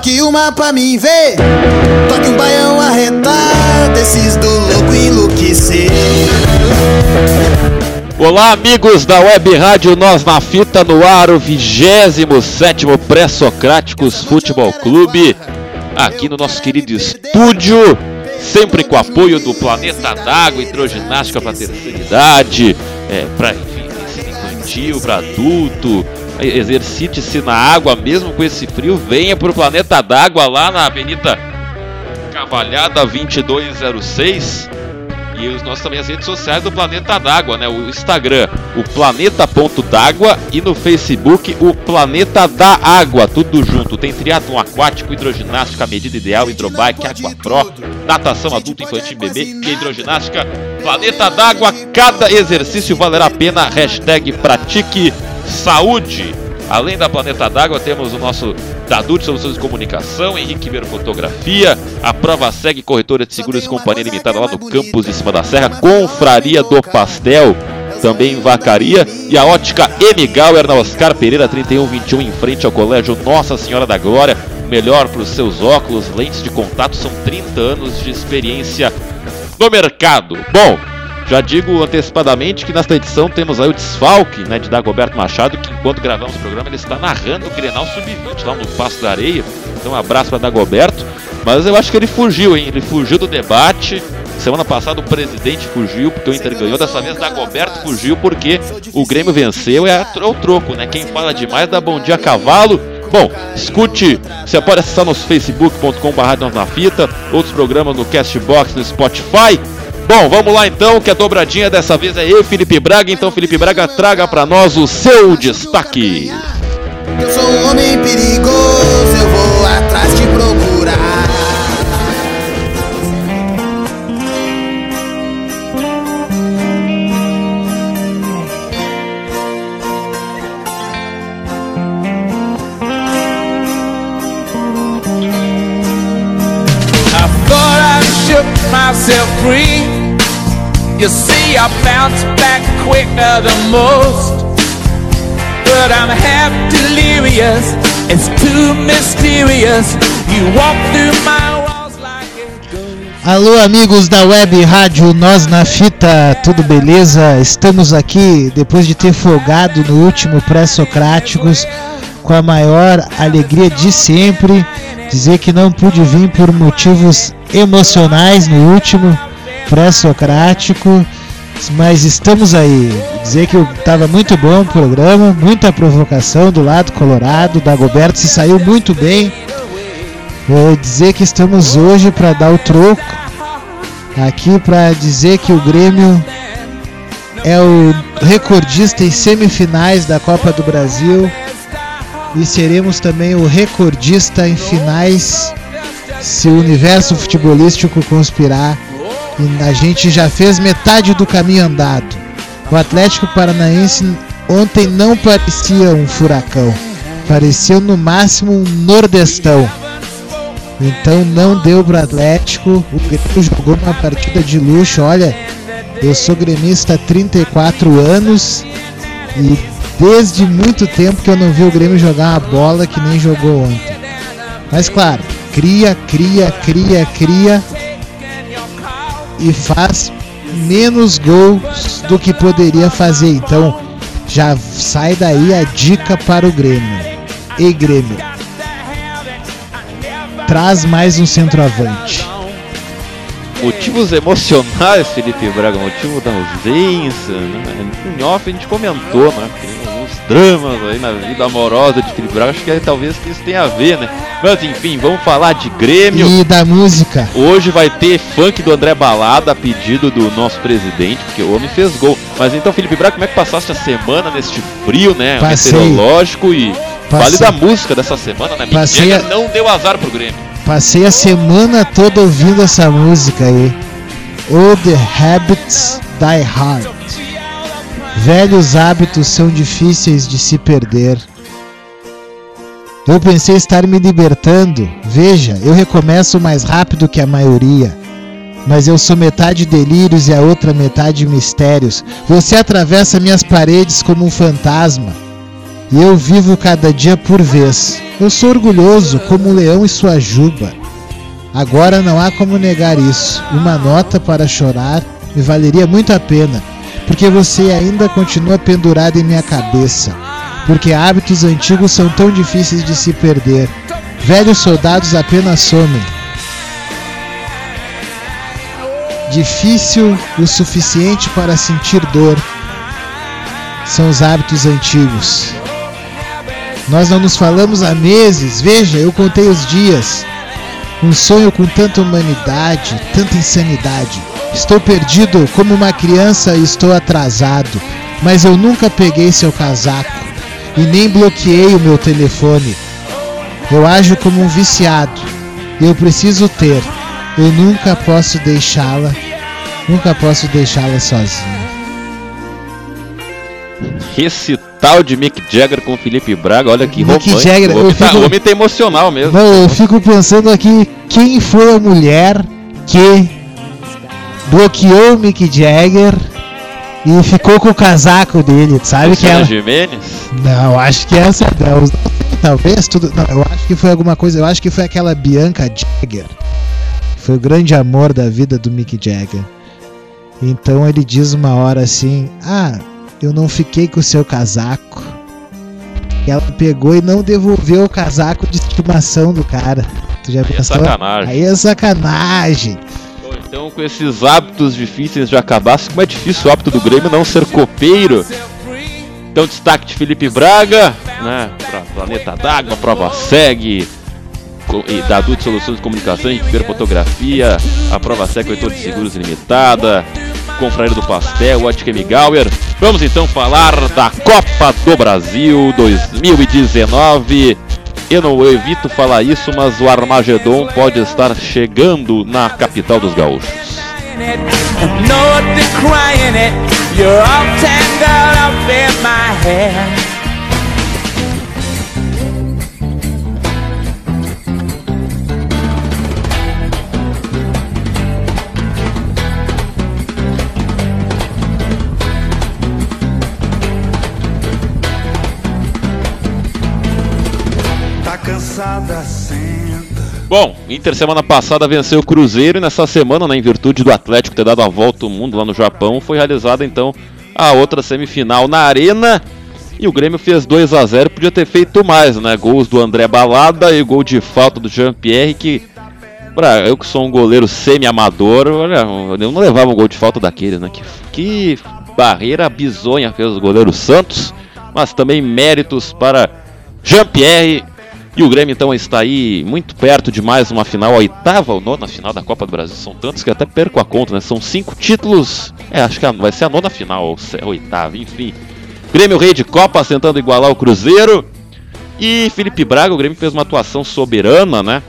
Toque uma pra mim ver. Toque um baião arretado, esses do louco enlouquecer. Olá, amigos da Web Rádio Nós na Fita no ar, o 27 Pré-Socráticos Futebol Clube, aqui no nosso querido estúdio, sempre com apoio do Planeta d'Água, hidroginástica para terceira idade, é, para infantil, para adulto, exercite-se na água mesmo com esse frio, venha para o Planeta d'Água lá na Avenida Cavalhada 2206 e os nossos também as redes sociais do Planeta d'Água, né? O Instagram, o Planeta.d'Água e no Facebook o Planeta da Água, tudo junto. Tem triatlon aquático, hidroginástica, medida ideal, hidrobike, aqua pro, natação adulto, infantil, bebê e hidroginástica. Planeta d'Água, cada exercício valerá a pena. Hashtag pratique saúde. Além da Planeta d'Água, temos o nosso Dadut Soluções de Comunicação, Henrique Ribeiro Fotografia, a Prova Segue Corretora de Seguros Companhia Limitada lá no campus em cima da serra, Confraria do Pastel, também em Vacaria, e a ótica M Gauer na Oscar Pereira 3121 em frente ao Colégio Nossa Senhora da Glória. Melhor para os seus óculos, lentes de contato, são 30 anos de experiência no mercado. Bom, já digo antecipadamente que nesta edição temos aí o desfalque né, de Dagoberto Machado, que enquanto gravamos o programa ele está narrando o Grenal Sub-20 lá no Passo da Areia. Então um abraço para Dagoberto. Mas eu acho que ele fugiu, hein? Ele fugiu do debate. Semana passada o presidente fugiu porque o Inter ganhou. Dessa vez Dagoberto fugiu porque o Grêmio venceu. É o troco, né? Quem fala demais dá bom dia a cavalo. Bom, escute, você pode acessar nosso facebook.com.br na fita, outros programas no Castbox, no Spotify. Bom, vamos lá então, que a dobradinha dessa vez é eu, Felipe Braga. Então, Felipe Braga, traga para nós o seu destaque. Eu sou um homem perigoso, You see, I bounce back quicker than most. But I'm half delirious, it's too mysterious. You walk through my. Alô, amigos da web rádio Nós na Fita, tudo beleza? Estamos aqui depois de ter folgado no último pré-socráticos com a maior alegria de sempre. Dizer que não pude vir por motivos emocionais no último pré-socrático, mas estamos aí. Dizer que estava muito bom o programa, muita provocação do lado colorado. Dagoberto se saiu muito bem. Vou dizer que estamos hoje para dar o troco aqui para dizer que o Grêmio é o recordista em semifinais da Copa do Brasil e seremos também o recordista em finais se o universo futebolístico conspirar e a gente já fez metade do caminho andado. O Atlético Paranaense ontem não parecia um furacão, parecia no máximo um nordestão. Então não deu pro Atlético, o Grêmio jogou uma partida de luxo, olha, eu sou gremista há 34 anos e desde muito tempo que eu não vi o Grêmio jogar uma bola que nem jogou ontem. Mas claro, cria, cria, cria, cria e faz menos gols do que poderia fazer. Então já sai daí a dica para o Grêmio. E Grêmio, traz mais um centroavante. Motivos emocionais, Felipe Braga, motivo da ausência, né? Em off a gente comentou, né? Alguns dramas aí na vida amorosa de Felipe Braga, acho que é, talvez que isso tenha a ver, né? Mas enfim, vamos falar de Grêmio. E da música. Hoje vai ter funk do André Balada a pedido do nosso presidente, porque o homem fez gol. Mas então, Felipe Braga, como é que passaste a semana neste frio, né? Passei. Meteorológico e Fale da música dessa semana, né? Passei a- não deu azar pro Grêmio. Passei a semana toda ouvindo essa música aí. Old Habits Die Hard. Velhos hábitos são difíceis de se perder. Eu pensei estar me libertando. Veja, eu recomeço mais rápido que a maioria. Mas eu sou metade delírios e a outra metade mistérios. Você atravessa minhas paredes como um fantasma. E eu vivo cada dia por vez. Eu sou orgulhoso como um leão em sua juba. Agora não há como negar isso. Uma nota para chorar me valeria muito a pena, porque você ainda continua pendurado em minha cabeça. Porque hábitos antigos são tão difíceis de se perder. Velhos soldados apenas somem. Difícil o suficiente para sentir dor são os hábitos antigos. Nós não nos falamos há meses, veja, eu contei os dias. Um sonho com tanta humanidade, tanta insanidade. Estou perdido como uma criança e estou atrasado. Mas eu nunca peguei seu casaco e nem bloqueei o meu telefone. Eu ajo como um viciado. Eu preciso ter. Eu nunca posso deixá-la. Nunca posso deixá-la sozinha. Recital de Mick Jagger com Felipe Braga, olha que Mick romântico. Jagger, o, homem tá, fico- o homem tá emocional mesmo. Não, eu fico pensando aqui quem foi a mulher que bloqueou o Mick Jagger e ficou com o casaco dele, sabe que Luciana ela? Gimenez. Não, acho que essa não, talvez tudo, não, eu acho que foi alguma coisa, eu acho que foi aquela Bianca Jagger. que Foi o grande amor da vida do Mick Jagger. Então ele diz uma hora assim: "Ah, eu não fiquei com o seu casaco". E ela pegou e não devolveu o casaco de estimação do cara. Tu já Aí é pensou? sacanagem. Aí é sacanagem. Então, com esses hábitos difíceis de acabar, como é difícil o hábito do Grêmio não ser copeiro. Então, destaque de Felipe Braga, né? Pra Planeta d'Água, Prova Segue, e da Adult Soluções de Comunicação, Ribeiro Fotografia, a Prova Segue Corretor de Seguros Limitada, Confraria do Pastel, Ótica Migauer. Vamos então falar da Copa do Brasil 2019. Eu não evito falar isso, mas o Armagedon pode estar chegando na capital dos gaúchos. Bom, Inter semana passada venceu o Cruzeiro e nessa semana, né, em virtude do Atlético ter dado a volta ao mundo lá no Japão, foi realizada então a outra semifinal na Arena. E o Grêmio fez 2 a 0 podia ter feito mais, né? Gols do André Balada e gol de falta do Jean-Pierre, que, pra eu que sou um goleiro semi-amador, olha, eu não levava um gol de falta daquele, né? Que, que barreira bizonha fez o goleiro Santos, mas também méritos para Jean-Pierre e o Grêmio então está aí muito perto de mais uma final, a oitava ou nona final da Copa do Brasil. São tantos que até perco a conta, né? São cinco títulos. É, acho que vai ser a nona final, ou a oitava, enfim. Grêmio rei de Copa tentando igualar o Cruzeiro. E Felipe Braga, o Grêmio fez uma atuação soberana, né?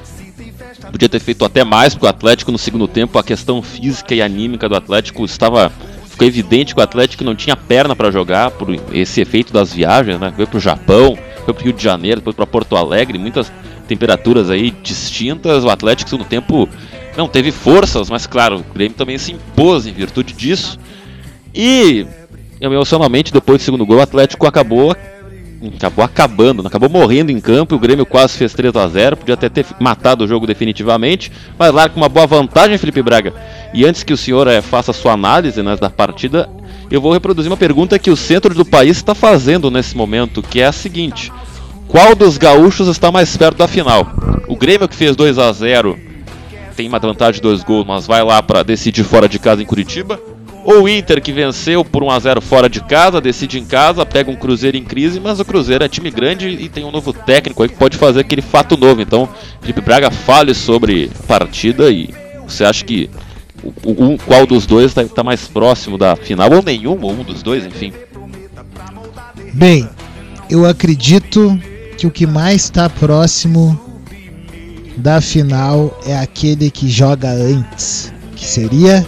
Podia ter feito até mais, porque o Atlético no segundo tempo, a questão física e anímica do Atlético estava. Ficou evidente que o Atlético não tinha perna para jogar por esse efeito das viagens, né? Foi pro Japão, foi pro Rio de Janeiro, depois para Porto Alegre, muitas temperaturas aí distintas. O Atlético no segundo tempo não teve forças, mas claro, o Grêmio também se impôs em virtude disso. E emocionalmente, depois do segundo gol, o Atlético acabou acabou acabando, acabou morrendo em campo. O Grêmio quase fez 3 a 0 podia até ter matado o jogo definitivamente, mas lá com uma boa vantagem, Felipe Braga. E antes que o senhor eh, faça sua análise né, da partida, eu vou reproduzir uma pergunta que o centro do país está fazendo nesse momento, que é a seguinte: qual dos gaúchos está mais perto da final? O Grêmio que fez 2 a 0 tem uma vantagem de dois gols, mas vai lá para decidir fora de casa em Curitiba? O Inter que venceu por 1 a 0 fora de casa, decide em casa, pega um Cruzeiro em crise, mas o Cruzeiro é time grande e tem um novo técnico aí que pode fazer aquele fato novo. Então, Felipe Braga, fale sobre a partida e você acha que o, o- qual dos dois está mais próximo da final, ou nenhum, ou um dos dois, enfim. Bem, eu acredito que o que mais está próximo da final é aquele que joga antes, que seria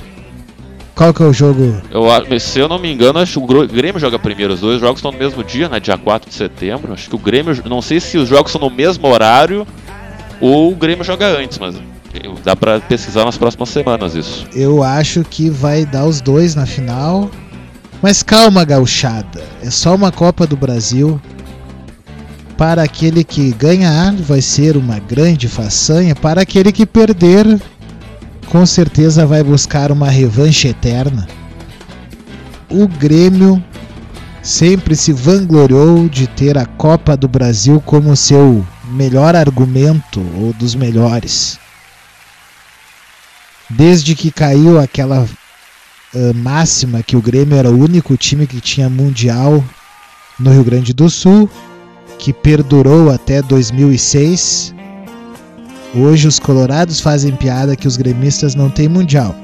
qual que é o jogo? Eu, se eu não me engano, acho que o Grêmio joga primeiro. Os dois jogos estão no mesmo dia, né? Dia 4 de setembro. Acho que o Grêmio. Não sei se os jogos são no mesmo horário ou o Grêmio joga antes, mas dá pra pesquisar nas próximas semanas isso. Eu acho que vai dar os dois na final. Mas calma, gauchada. É só uma Copa do Brasil. Para aquele que ganhar, vai ser uma grande façanha. Para aquele que perder, com certeza vai buscar uma revanche eterna. O Grêmio sempre se vangloriou de ter a Copa do Brasil como seu melhor argumento ou dos melhores. Desde que caiu aquela ah, máxima que o Grêmio era o único time que tinha mundial no Rio Grande do Sul, que perdurou até 2006. Hoje os colorados fazem piada que os gremistas não têm mundial.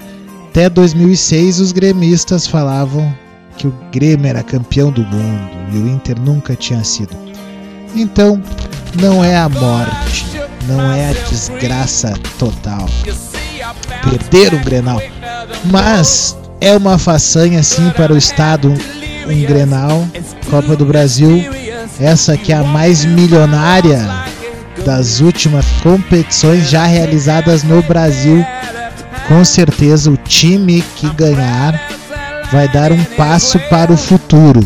Até 2006 os gremistas falavam que o Grêmio era campeão do mundo e o Inter nunca tinha sido. Então, não é a morte, não é a desgraça total perder um Grenal, mas é uma façanha sim para o estado um, um Grenal, Copa do Brasil, essa que é a mais milionária das últimas competições já realizadas no Brasil. Com certeza o time que ganhar vai dar um passo para o futuro,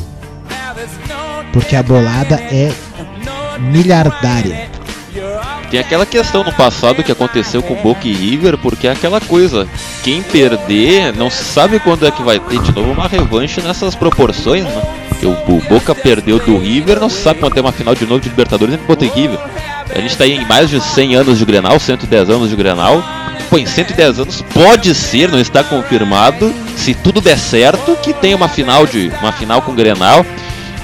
porque a bolada é milhardária. Tem aquela questão no passado que aconteceu com Boca e River, porque é aquela coisa, quem perder não sabe quando é que vai ter de novo uma revanche nessas proporções, né? O, Boca perdeu do River, não sabe quando tem uma final de novo de Libertadores entre Boca e River. A gente tá aí em mais de 100 anos de Grenal, 110 anos de Grenal. Pô, em 110 anos pode ser, não está confirmado, se tudo der certo, que tenha uma final de uma final com Grenal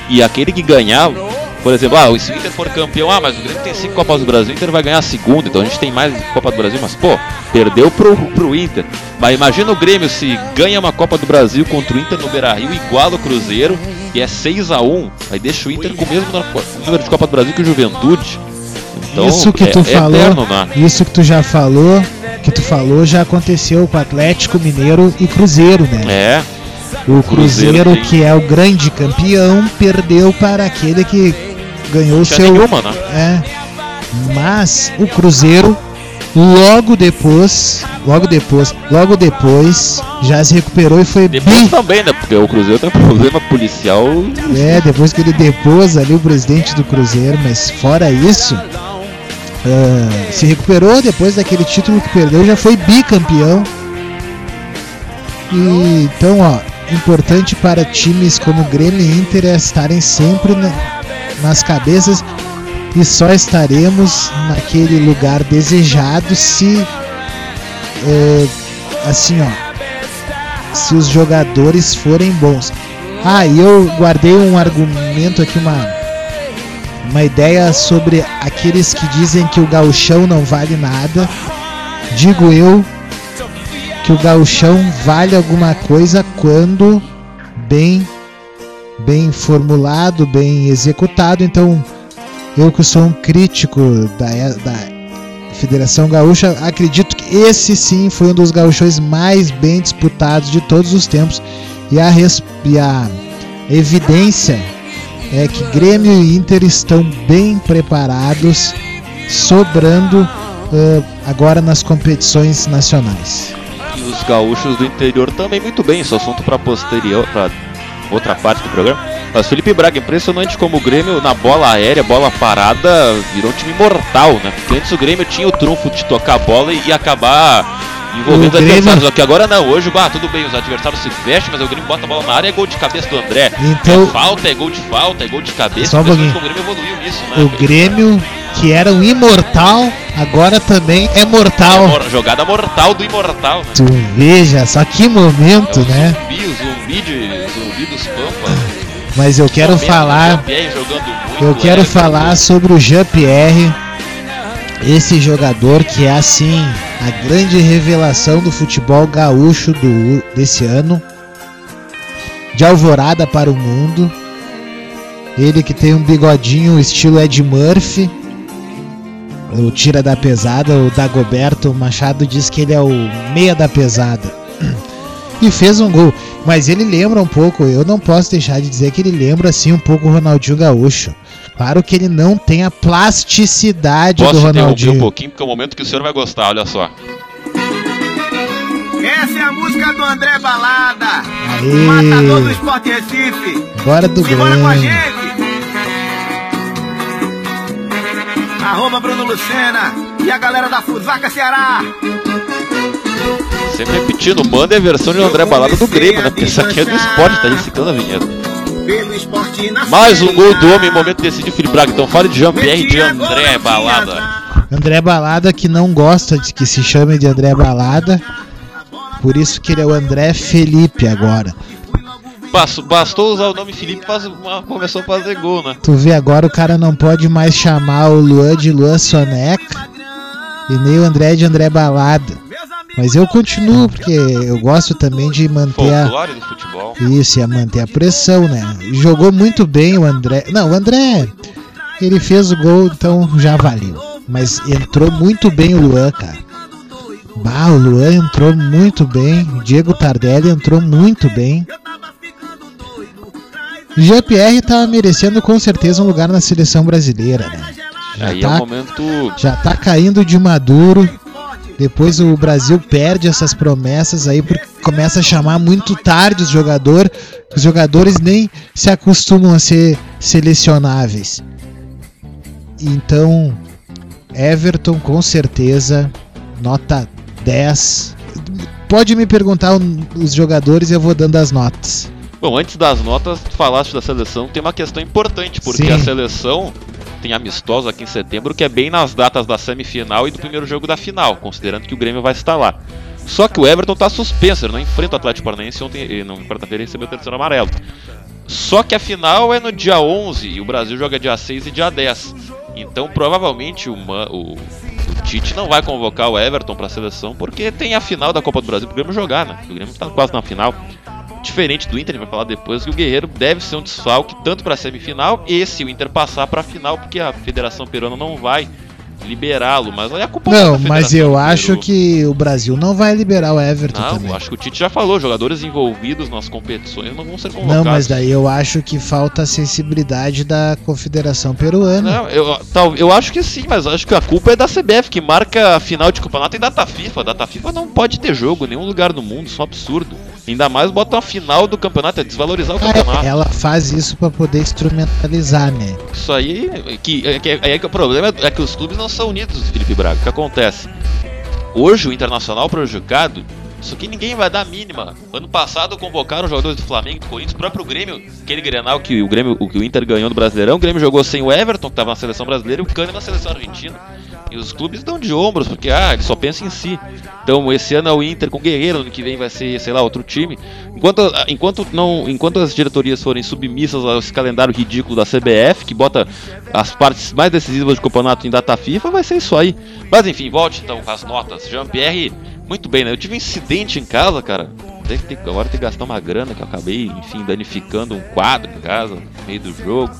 e aquele que ganhar por exemplo, ah, se o Inter for campeão, ah, mas o Grêmio tem cinco Copas do Brasil, o Inter vai ganhar a segunda, então a gente tem mais Copa do Brasil, mas pô, perdeu pro, pro Inter. Mas imagina o Grêmio se ganha uma Copa do Brasil contra o Inter no Beira Rio, igual o Cruzeiro, e é 6 a 1 aí deixa o Inter com o mesmo número de Copa do Brasil que o Juventude. Então, isso que é, tu é falou, né? isso que tu já falou, que tu falou já aconteceu com Atlético Mineiro e Cruzeiro, né? É, o Cruzeiro Cruzeiro, que é o grande campeão, perdeu para aquele que ganhou o seu nenhuma, né? É. Mas o Cruzeiro logo depois, logo depois, logo depois já se recuperou e foi Depois bi. também, né? Porque o Cruzeiro tem um problema policial. É, depois que ele depôs ali o presidente do Cruzeiro, mas fora isso, ah, se recuperou depois daquele título que perdeu, já foi bicampeão. E então, ó, importante para times como Grêmio e Inter é estarem sempre na- nas cabeças e só estaremos naquele lugar desejado se eh, assim, ó, se os jogadores forem bons. Ah, e eu guardei um argumento aqui, uma, uma ideia sobre aqueles que dizem que o gauchão não vale nada. Digo eu que o gauchão vale alguma coisa quando bem bem formulado, bem executado. Então, eu que sou um crítico da, da Federação Gaúcha, acredito que esse sim foi um dos gauchões mais bem disputados de todos os tempos. E a, e a evidência é que Grêmio e Inter estão bem preparados, sobrando ah, agora nas competições nacionais. E os gaúchos do interior também muito bem, isso é assunto para posterior, para outra parte do programa. Mas Felipe Braga, impressionante como o Grêmio na bola aérea, bola parada, virou um time mortal, né? Porque antes o Grêmio tinha o trunfo de tocar a bola e acabar envolvendo O adversários. Só que agora não, hoje, bah, tudo bem, os adversários se vestem, mas o Grêmio bota a bola na área, é gol de cabeça do André. Então- é falta, é gol de falta, é gol de cabeça. Só um pouquinho. o Grêmio evoluiu nisso, né? O Grêmio, que era um imortal, agora também é mortal. É mor- jogada mortal do imortal, né? Tu veja, só que momento, É né? Zumbi, o zumbi, de, zumbi dos Pampas. Mas eu quero falar, eu quero é, falar sobre o Jean-Pierre, esse jogador que é assim a grande revelação do futebol gaúcho do desse ano, de alvorada para o mundo. Ele que tem um bigodinho estilo Ed Murphy. O tira da pesada, o Dagoberto Machado diz que ele é o meia da pesada. E fez um gol. Mas ele lembra um pouco, eu não posso deixar de dizer que ele lembra assim um pouco o Ronaldinho Gaúcho. Claro que ele não tem a plasticidade Posso do Ronaldinho. um pouquinho, porque é o momento que o senhor vai gostar, olha só. Essa é a música do André Balada. Aê. Matador do Esporte Recife. Agora do Simbora com a gente. Arroba Bruno Lucena e a galera da Fusaca Ceará. Sempre repetindo, manda a versão de André Balada do Grêmio, né? Porque isso aqui é do esporte, tá aí citando a vinheta. Mais um gol do homem, momento decisivo, Felipe Braga. Então fale de Jean-Pierre e de André Balada. André Balada que não gosta de que se chame de André Balada. Por isso que ele é o André Felipe agora. Bas- Bastou usar o nome Felipe, faz uma, começou a fazer gol, né? Tu vê agora o cara não pode mais chamar o Luan de Luan Soneca e nem o André de André Balada. Mas eu continuo porque eu gosto também de manter a, do futebol. isso, e a manter a pressão, né? Jogou muito bem o André. Não, o André ele fez o gol, então já valeu. Mas entrou muito bem o Luan, cara. Bah, o Luan entrou muito bem. O Diego Tardelli entrou muito bem. Jean-Pierre tá merecendo com certeza um lugar na seleção brasileira, né? Já Aí é o tá, momento. já tá caindo de maduro. Depois o Brasil perde essas promessas aí porque começa a chamar muito tarde os jogadores. Os jogadores nem se acostumam a ser selecionáveis. Então, Everton com certeza nota 10. Pode me perguntar os jogadores e eu vou dando as notas. Bom, antes das notas, tu falaste da seleção, tem uma questão importante, porque Sim. a seleção tem amistosos aqui em setembro, que é bem nas datas da semifinal e do primeiro jogo da final, considerando que o Grêmio vai estar lá. Só que o Everton tá suspenso, ele não enfrenta o Atlético Paranaense ontem, não, quarta-feira recebeu o terceiro amarelo. Só que a final é no dia 11 e o Brasil joga dia 6 e dia 10. Então provavelmente o, Ma- o- o Tite não vai convocar o Everton para a seleção porque tem a final da Copa do Brasil pro Grêmio jogar, né? O Grêmio tá quase na final. Diferente do Inter, a gente vai falar depois que o Guerreiro deve ser um desfalque tanto para a semifinal e se o Inter passar para a final, porque a Federação Peruana não vai liberá-lo, mas aí a culpa é Não, da mas eu acho que o Brasil não vai liberar o Everton Não, também. acho que o Tite já falou, jogadores envolvidos nas competições não vão ser convocados. Não, mas daí eu acho que falta a sensibilidade da Confederação Peruana. Não, eu, tal, eu acho que sim, mas acho que a culpa é da CBF, que marca a final de campeonato em data FIFA. Data FIFA não pode ter jogo em nenhum lugar do mundo, isso é um absurdo. Ainda mais bota a final do campeonato, é desvalorizar o campeonato. ela faz isso pra poder instrumentalizar, né? Isso aí, que, é, que, é que o problema é que os clubes não são unidos, Felipe Braga. O que acontece? Hoje o Internacional prejudicado, isso aqui ninguém vai dar mínima. Ano passado convocaram os jogadores do Flamengo do Corinthians, o próprio Grêmio, aquele Grenal que o Grêmio, o que o Inter ganhou no Brasileirão, o Grêmio jogou sem o Everton, que estava na seleção brasileira, e o Cano na seleção argentina. E os clubes dão de ombros, porque ah, só pensa em si. Então esse ano é o Inter com o Guerreiro, ano que vem vai ser, sei lá, outro time. Enquanto, enquanto, não, enquanto as diretorias forem submissas a esse calendário ridículo da CBF, que bota as partes mais decisivas do campeonato em data FIFA, vai ser isso aí. Mas enfim, volte então com as notas. Jean-Pierre, muito bem, né? Eu tive um incidente em casa, cara. Deve ter, agora tem que gastar uma grana que eu acabei, enfim, danificando um quadro em casa, no meio do jogo.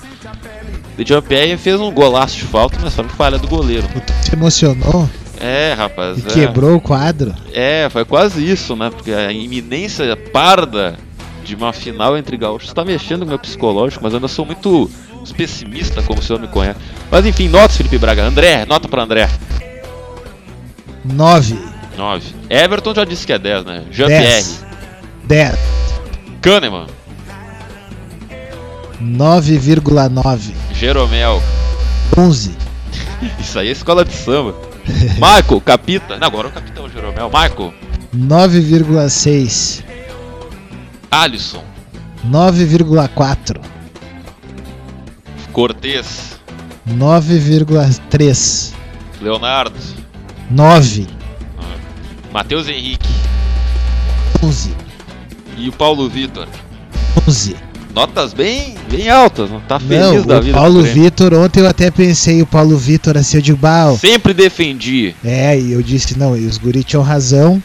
O Jean-Pierre fez um golaço de falta, mas foi falha do goleiro. Se emocionou É, rapaz. e é. quebrou o quadro. É, foi quase isso, né? Porque a iminência parda de uma final entre gaúchos está mexendo com o meu psicológico, mas eu ainda sou muito pessimista, como o senhor me conhece. Mas enfim, notas, Felipe Braga. André, nota para André. 9, 9. Everton já disse que é 10, né? Jean-Pierre. 10, 10, Kahneman. 9,9, Jeromel. 11, Isso aí é escola de samba. Michael, Capita. Não, agora é o capitão Jeromel. Michael. 9,6, Alisson. 9,4, Cortez. 9,3, Leonardo. 9, Matheus Henrique. 11, E o Paulo Vitor. 11. Notas bem, bem altas, não tá feliz Não, da vida. Paulo o Grêmio. Vitor, ontem eu até pensei o Paulo Vitor assim, eu digo, bah, Sempre defendi. É, e eu disse, não, e os guri tinham razão.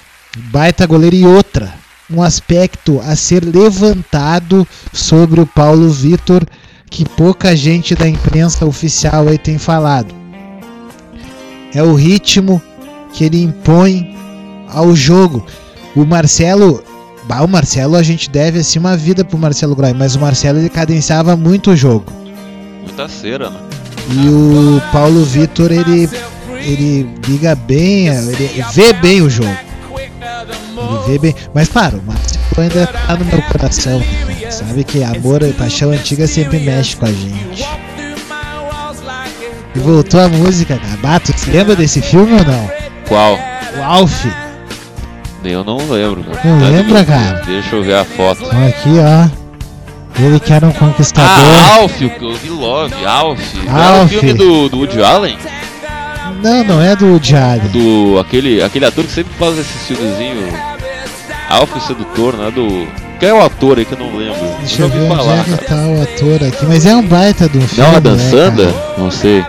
Baita goleiro e outra. Um aspecto a ser levantado sobre o Paulo Vitor, que pouca gente da imprensa oficial aí tem falado. É o ritmo que ele impõe ao jogo. O Marcelo, bah, o Marcelo a gente deve assim uma vida pro Marcelo Groy, mas o Marcelo ele cadenciava muito o jogo. Muita cera, né? E o Paulo Vitor ele ele liga bem, ele vê bem o jogo. Ele vê bem, mas claro, o Marcelo ainda tá no meu coração. Sabe que amor e paixão antiga sempre mexe com a gente. E voltou a música, cara. Bato, você lembra desse filme ou não? Qual? O Alf. Eu não lembro. Não Tá lembra, de- cara? Deixa eu ver a foto. Aqui, ó. Ele que era um conquistador. Ah, Alf, o que eu vi Love, Alf. Não era o Alf. filme do, do Woody Allen? Não, não é do Diário. Do, aquele, aquele ator que sempre faz esse filmezinho. Alf o Sedutor, né? Do. Quem é o ator aí que eu não lembro? Deixa eu ver ouvi onde falar, é que tá o ator aqui. Mas é um baita um filme. Não, a Dan né? Não sei.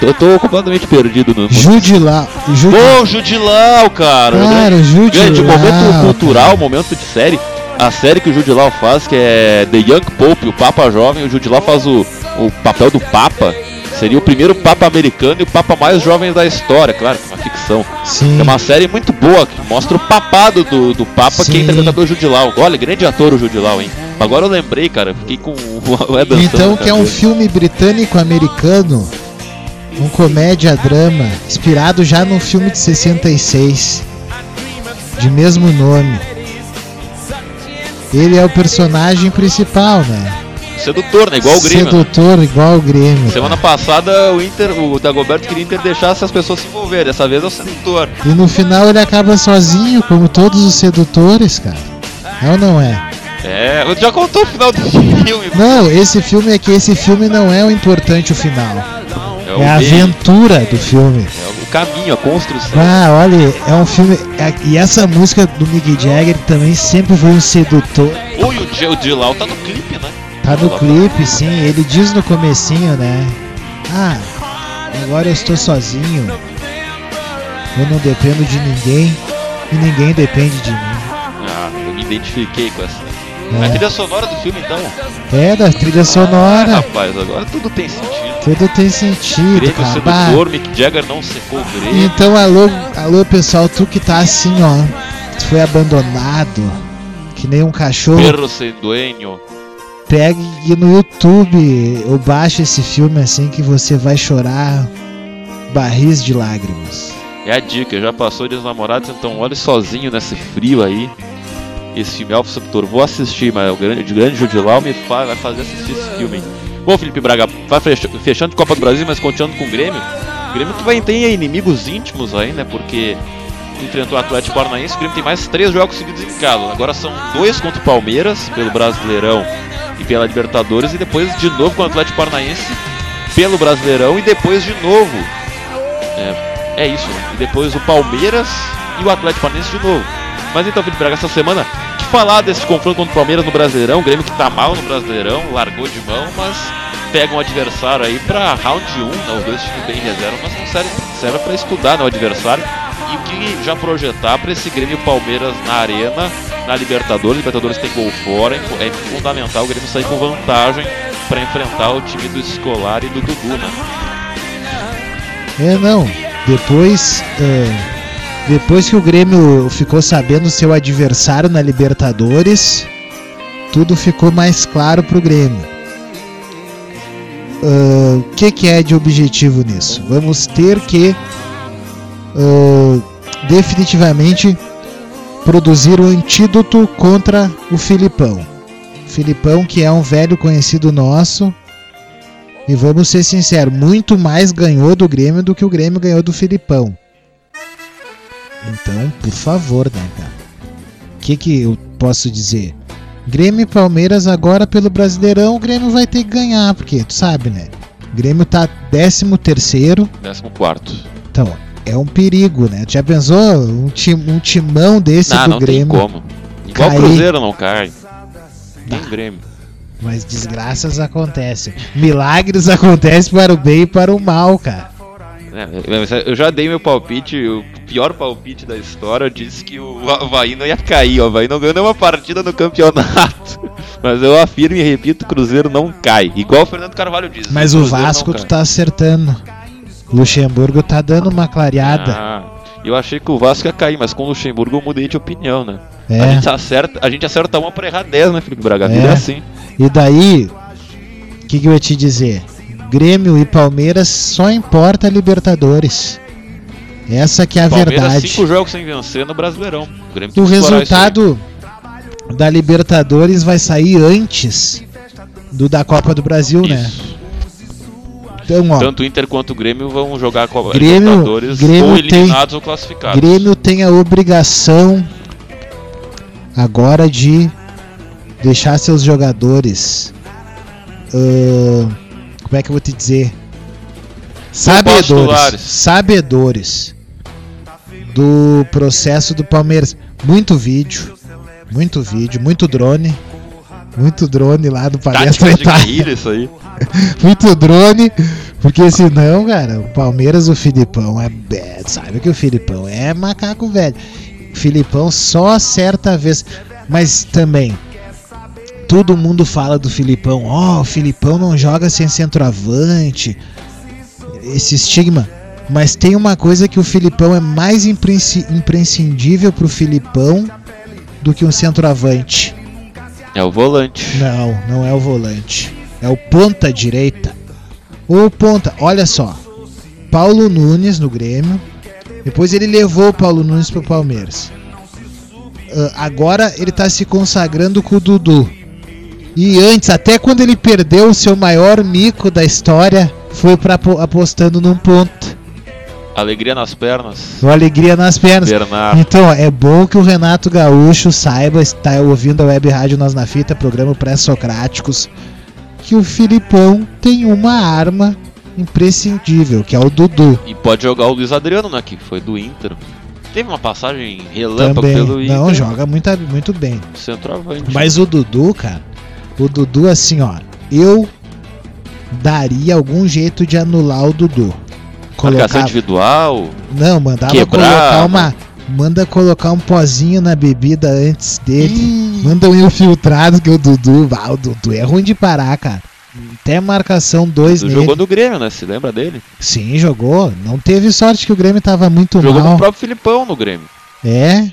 Eu tô completamente perdido no. Jude lá. Jude... Pô, Judilau, cara! Cara, o Jude Grande Law, momento cultural, cara. momento de série. A série que o Jude Law faz, que é The Young Pope, o Papa Jovem, o Jude Law faz o, o papel do Papa. Seria o primeiro Papa americano e o Papa mais jovem da história, claro, que é uma ficção. Sim. É uma série muito boa, que mostra o papado do, do Papa, que é Sim. interpretado pelo Jude Law. Olha, grande ator o Jude Law, hein? Agora eu lembrei, cara, fiquei com o Ed Então, que é um filme britânico-americano, um comédia-drama, inspirado já num filme de 66, de mesmo nome. Ele é o personagem principal, né? Sedutor, né? Igual o Grêmio. né? Sedutor, igual o Grêmio. Semana cara. passada o Inter, o Dagoberto queria Inter deixasse as pessoas se envolverem. Dessa vez é o sedutor. E no final ele acaba sozinho, como todos os sedutores, cara. É ou não é? É, já contou o final do filme. Não, esse filme é que esse filme não é o importante o final. É, É a aventura do filme. é o caminho, a construção. Ah, olha, é um filme. é- E essa música do Mick Jagger também sempre foi um sedutor. Ui, o, J- o Dilau tá no clipe, né? Tá no clipe, sim. Ele diz no comecinho, né? Ah, agora eu estou sozinho. Eu não dependo de ninguém e ninguém depende de mim. Ah, eu me identifiquei com essa. É. A trilha sonora do filme, então. É da trilha Ah, sonora. rapaz, agora tudo tem sentido. Tudo tem sentido, Grêmio cara. Sedutor, Mick Jagger não secou o Grêmio. Então, alô, alô, pessoal, tu que tá assim, ó, tu foi abandonado, que nem um cachorro, Perro sem dueño. Pegue no YouTube ou baixa esse filme assim que você vai chorar barris de lágrimas. É a dica, já passou de namorados, então olhe sozinho nesse frio aí. Esse filme Alfa Sedutor, vou assistir, mas o grande, de grande Judilau me fa vai fazer assistir esse filme. Bom, Felipe Braga, vai fecha- fechando Copa do Brasil, mas continuando com o Grêmio. O Grêmio que vai ter inimigos íntimos aí, né? Porque enfrentou o Atlético Paranaense, o Grêmio tem mais três jogos seguidos em casa. Agora são dois contra o Palmeiras, pelo Brasileirão e pela Libertadores, e depois de novo com o Atlético Paranaense pelo Brasileirão e depois de novo. É, é isso, né? E depois o Palmeiras e o Atlético Paranaense de novo. Mas então, Felipe Braga, essa semana, que falar desse confronto contra o Palmeiras no Brasileirão, o Grêmio que tá mal no Brasileirão, largou de mão, mas pega um adversário aí pra round 1, né? Os dois times bem reserva, mas não serve, serve pra estudar né, o adversário e o que já projetar pra esse Grêmio Palmeiras na arena, na Libertadores. Libertadores tem gol fora, é fundamental o Grêmio sair com vantagem pra enfrentar o time do Escolar e do Dudu, né? É, não, depois, é, depois que o Grêmio ficou sabendo seu adversário na Libertadores, tudo ficou mais claro Grêmio. Ah, O que, que é de objetivo nisso? Vamos ter que ah, definitivamente produzir o antídoto contra o Filipão. Filipão, que é um velho conhecido nosso, e vamos ser sinceros, muito mais ganhou do Grêmio do que o Grêmio ganhou do Filipão. Então, por favor, né, cara? O que, que eu posso dizer? Grêmio e Palmeiras agora pelo Brasileirão, o Grêmio vai ter que ganhar, porque tu sabe, né? O Grêmio tá 13 terceiro, 14. então é um perigo, né? Tu já pensou um, tim- um timão desse Não, do não tem Grêmio? como. Igual cair. o Cruzeiro não cai. Nem o Grêmio. Mas desgraças acontecem. Milagres acontecem para o bem e para o mal, cara. É, eu já dei meu palpite, o pior palpite da história. Eu disse que o Havaí não ia cair. O Havaí não ganhou uma partida no campeonato. Mas eu afirmo e repito: o Cruzeiro não cai. Igual o Fernando Carvalho diz. Mas o, Vasco tu tá acertando. Luxemburgo tá dando uma clareada. Ah, eu achei que o Vasco ia cair, mas com o Luxemburgo eu mudei de opinião, né? É. A, gente acerta, a gente acerta uma pra errar 10, né, Felipe Braga? É. É assim. E daí, o que, que eu ia te dizer? Grêmio e Palmeiras só importa Libertadores. Essa que é a Palmeiras, verdade. cinco jogos sem vencer no Brasileirão. O, O isso resultado da Libertadores vai sair antes do da Copa do Brasil, né? Então, ó, Tanto o Inter quanto o Grêmio vão jogar a Copa Grêmio- Libertadores Grêmio ou tem- eliminados ou classificados. Grêmio tem a obrigação agora de deixar seus jogadores. ahn, como é que eu vou te dizer? Sabedores. Sabedores do processo do Palmeiras. Muito vídeo. Muito vídeo, muito drone. Muito drone lá do Palestra de Itália. guerrilha isso aí. muito drone, porque senão, cara, o Palmeiras, o Filipão é. sabe que o Filipão é macaco velho. Filipão só certa vez. Mas também, todo mundo fala do Filipão. Ó, o Filipão não joga sem centroavante. Esse estigma. Mas tem uma coisa que o Filipão é mais impresci- imprescindível pro Filipão do que um centroavante. É o volante. Não, não é o volante. É o ponta direita. Ou ponta. Olha só. Paulo Nunes no Grêmio. Depois ele levou o Paulo Nunes pro Palmeiras. Ah, agora ele tá se consagrando com o Dudu. E antes, até quando ele perdeu o seu maior mico da história, foi para apostando num ponto. Alegria nas pernas. Com alegria nas pernas. Bernardo. Então, é bom que o Renato Gaúcho saiba, está ouvindo a Web Rádio Nós na Fita, programa pré-socráticos, que o Filipão tem uma arma imprescindível, que é o Dudu. E pode jogar o Luiz Adriano, né? Que foi do Inter. Teve uma passagem relâmpago Também. pelo Inter. Não, joga muito, muito bem. Centroavante. Mas o Dudu, cara, o Dudu, assim, ó, eu daria algum jeito de anular o Dudu. Marcação Colocar, individual. não, mandava Quebrar, colocar uma. Manda colocar um pozinho na bebida antes dele. Manda um infiltrado que o Dudu. Ah, o Dudu é ruim de parar, cara. Até marcação 2 Tu nele. jogou no Grêmio, né? Se lembra dele? Sim, jogou. Não teve sorte que o Grêmio tava muito Jogou mal. o próprio Filipão no Grêmio. É.